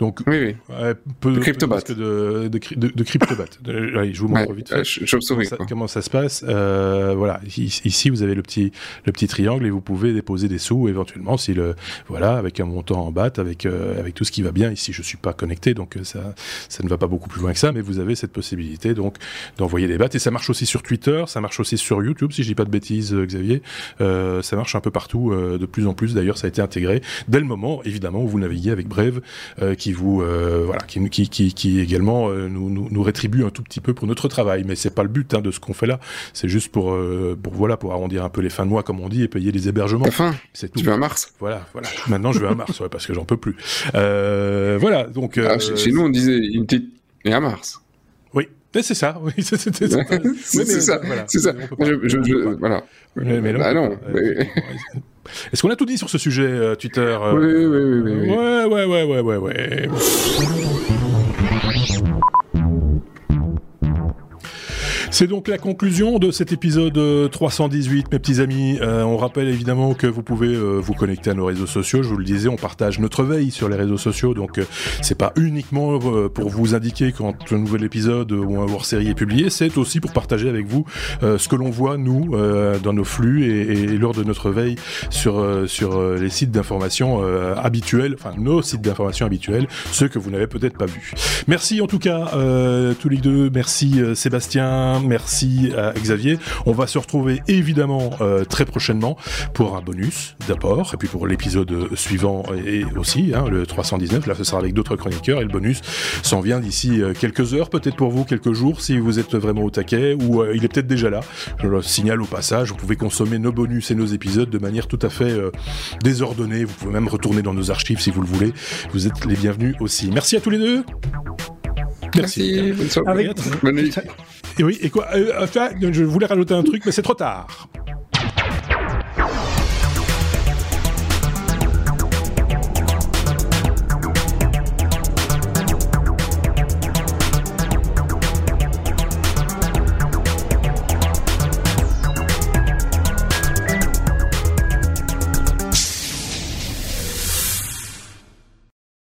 Donc, oui, oui. peu, de cryptobat. De, de, de, de cryptobat. Allez, je vous montre vite fait je, comment, ça, comment, ça, se passe. Euh, voilà, ici vous avez le petit le petit triangle et vous pouvez déposer des sous éventuellement si le voilà avec un montant en BAT, avec euh, avec tout ce qui va bien. Ici, je suis pas connecté, donc euh, ça ça ne va pas beaucoup plus loin que ça, mais vous avez cette possibilité donc d'envoyer des BAT et ça marche aussi sur Twitter, ça marche aussi sur YouTube, si je dis pas de bêtises, euh, Xavier. Euh, ça marche un peu partout, de plus en plus. D'ailleurs, ça a été intégré dès le moment, évidemment, où vous naviguez avec Brave, qui qui vous euh, voilà, qui, qui, qui, qui également euh, nous, nous, nous, rétribue un tout petit peu pour notre travail. Mais c'est pas le but hein, de ce qu'on fait là. C'est juste pour, euh, pour voilà, pour arrondir un peu les fins de mois, comme on dit, et payer les hébergements. Enfin, c'est tout. Tu veux un Mars? Voilà, voilà. Maintenant, je veux un Mars, ouais, parce que j'en peux plus. voilà, donc. Ah, chez nous, on disait une petite et un Mars. Oui, c'est ça, oui, c'est ça. c'est ça, c'est ça. Je, je, je, voilà. Mais, mais non, ah non. Mais... Est-ce qu'on a tout dit sur ce sujet, euh, Twitter euh oui, oui, oui, oui, oui. Ouais, ouais, ouais, ouais, ouais, ouais. C'est donc la conclusion de cet épisode 318, euh, mes petits amis. Euh, on rappelle évidemment que vous pouvez euh, vous connecter à nos réseaux sociaux. Je vous le disais, on partage notre veille sur les réseaux sociaux, donc c'est pas uniquement pour vous indiquer quand un nouvel épisode ou un hors-série est publié, c'est aussi pour partager avec vous ce que l'on voit nous dans nos flux et, et, lors de notre veille sur sur les sites d'information habituels, enfin nos sites d'information habituels, ceux que vous n'avez peut-être pas vus. Merci en tout cas tous les deux. Merci Sébastien merci à Xavier. On va se retrouver évidemment euh, très prochainement pour un bonus d'abord, et puis pour l'épisode suivant et aussi, hein, le 319, là ce sera avec d'autres chroniqueurs, et le bonus s'en vient d'ici euh, quelques heures, peut-être pour vous quelques jours si vous êtes vraiment au taquet, ou euh, il est peut-être déjà là. Je le signale au passage, vous pouvez consommer nos bonus et nos épisodes de manière tout à fait désordonnée, vous pouvez même retourner dans nos archives si vous le voulez. Vous êtes les bienvenus aussi. Merci à tous les deux. Merci. Bonne soirée. Bonne nuit. Et oui, et quoi euh, enfin, Je voulais rajouter un truc, mais c'est trop tard.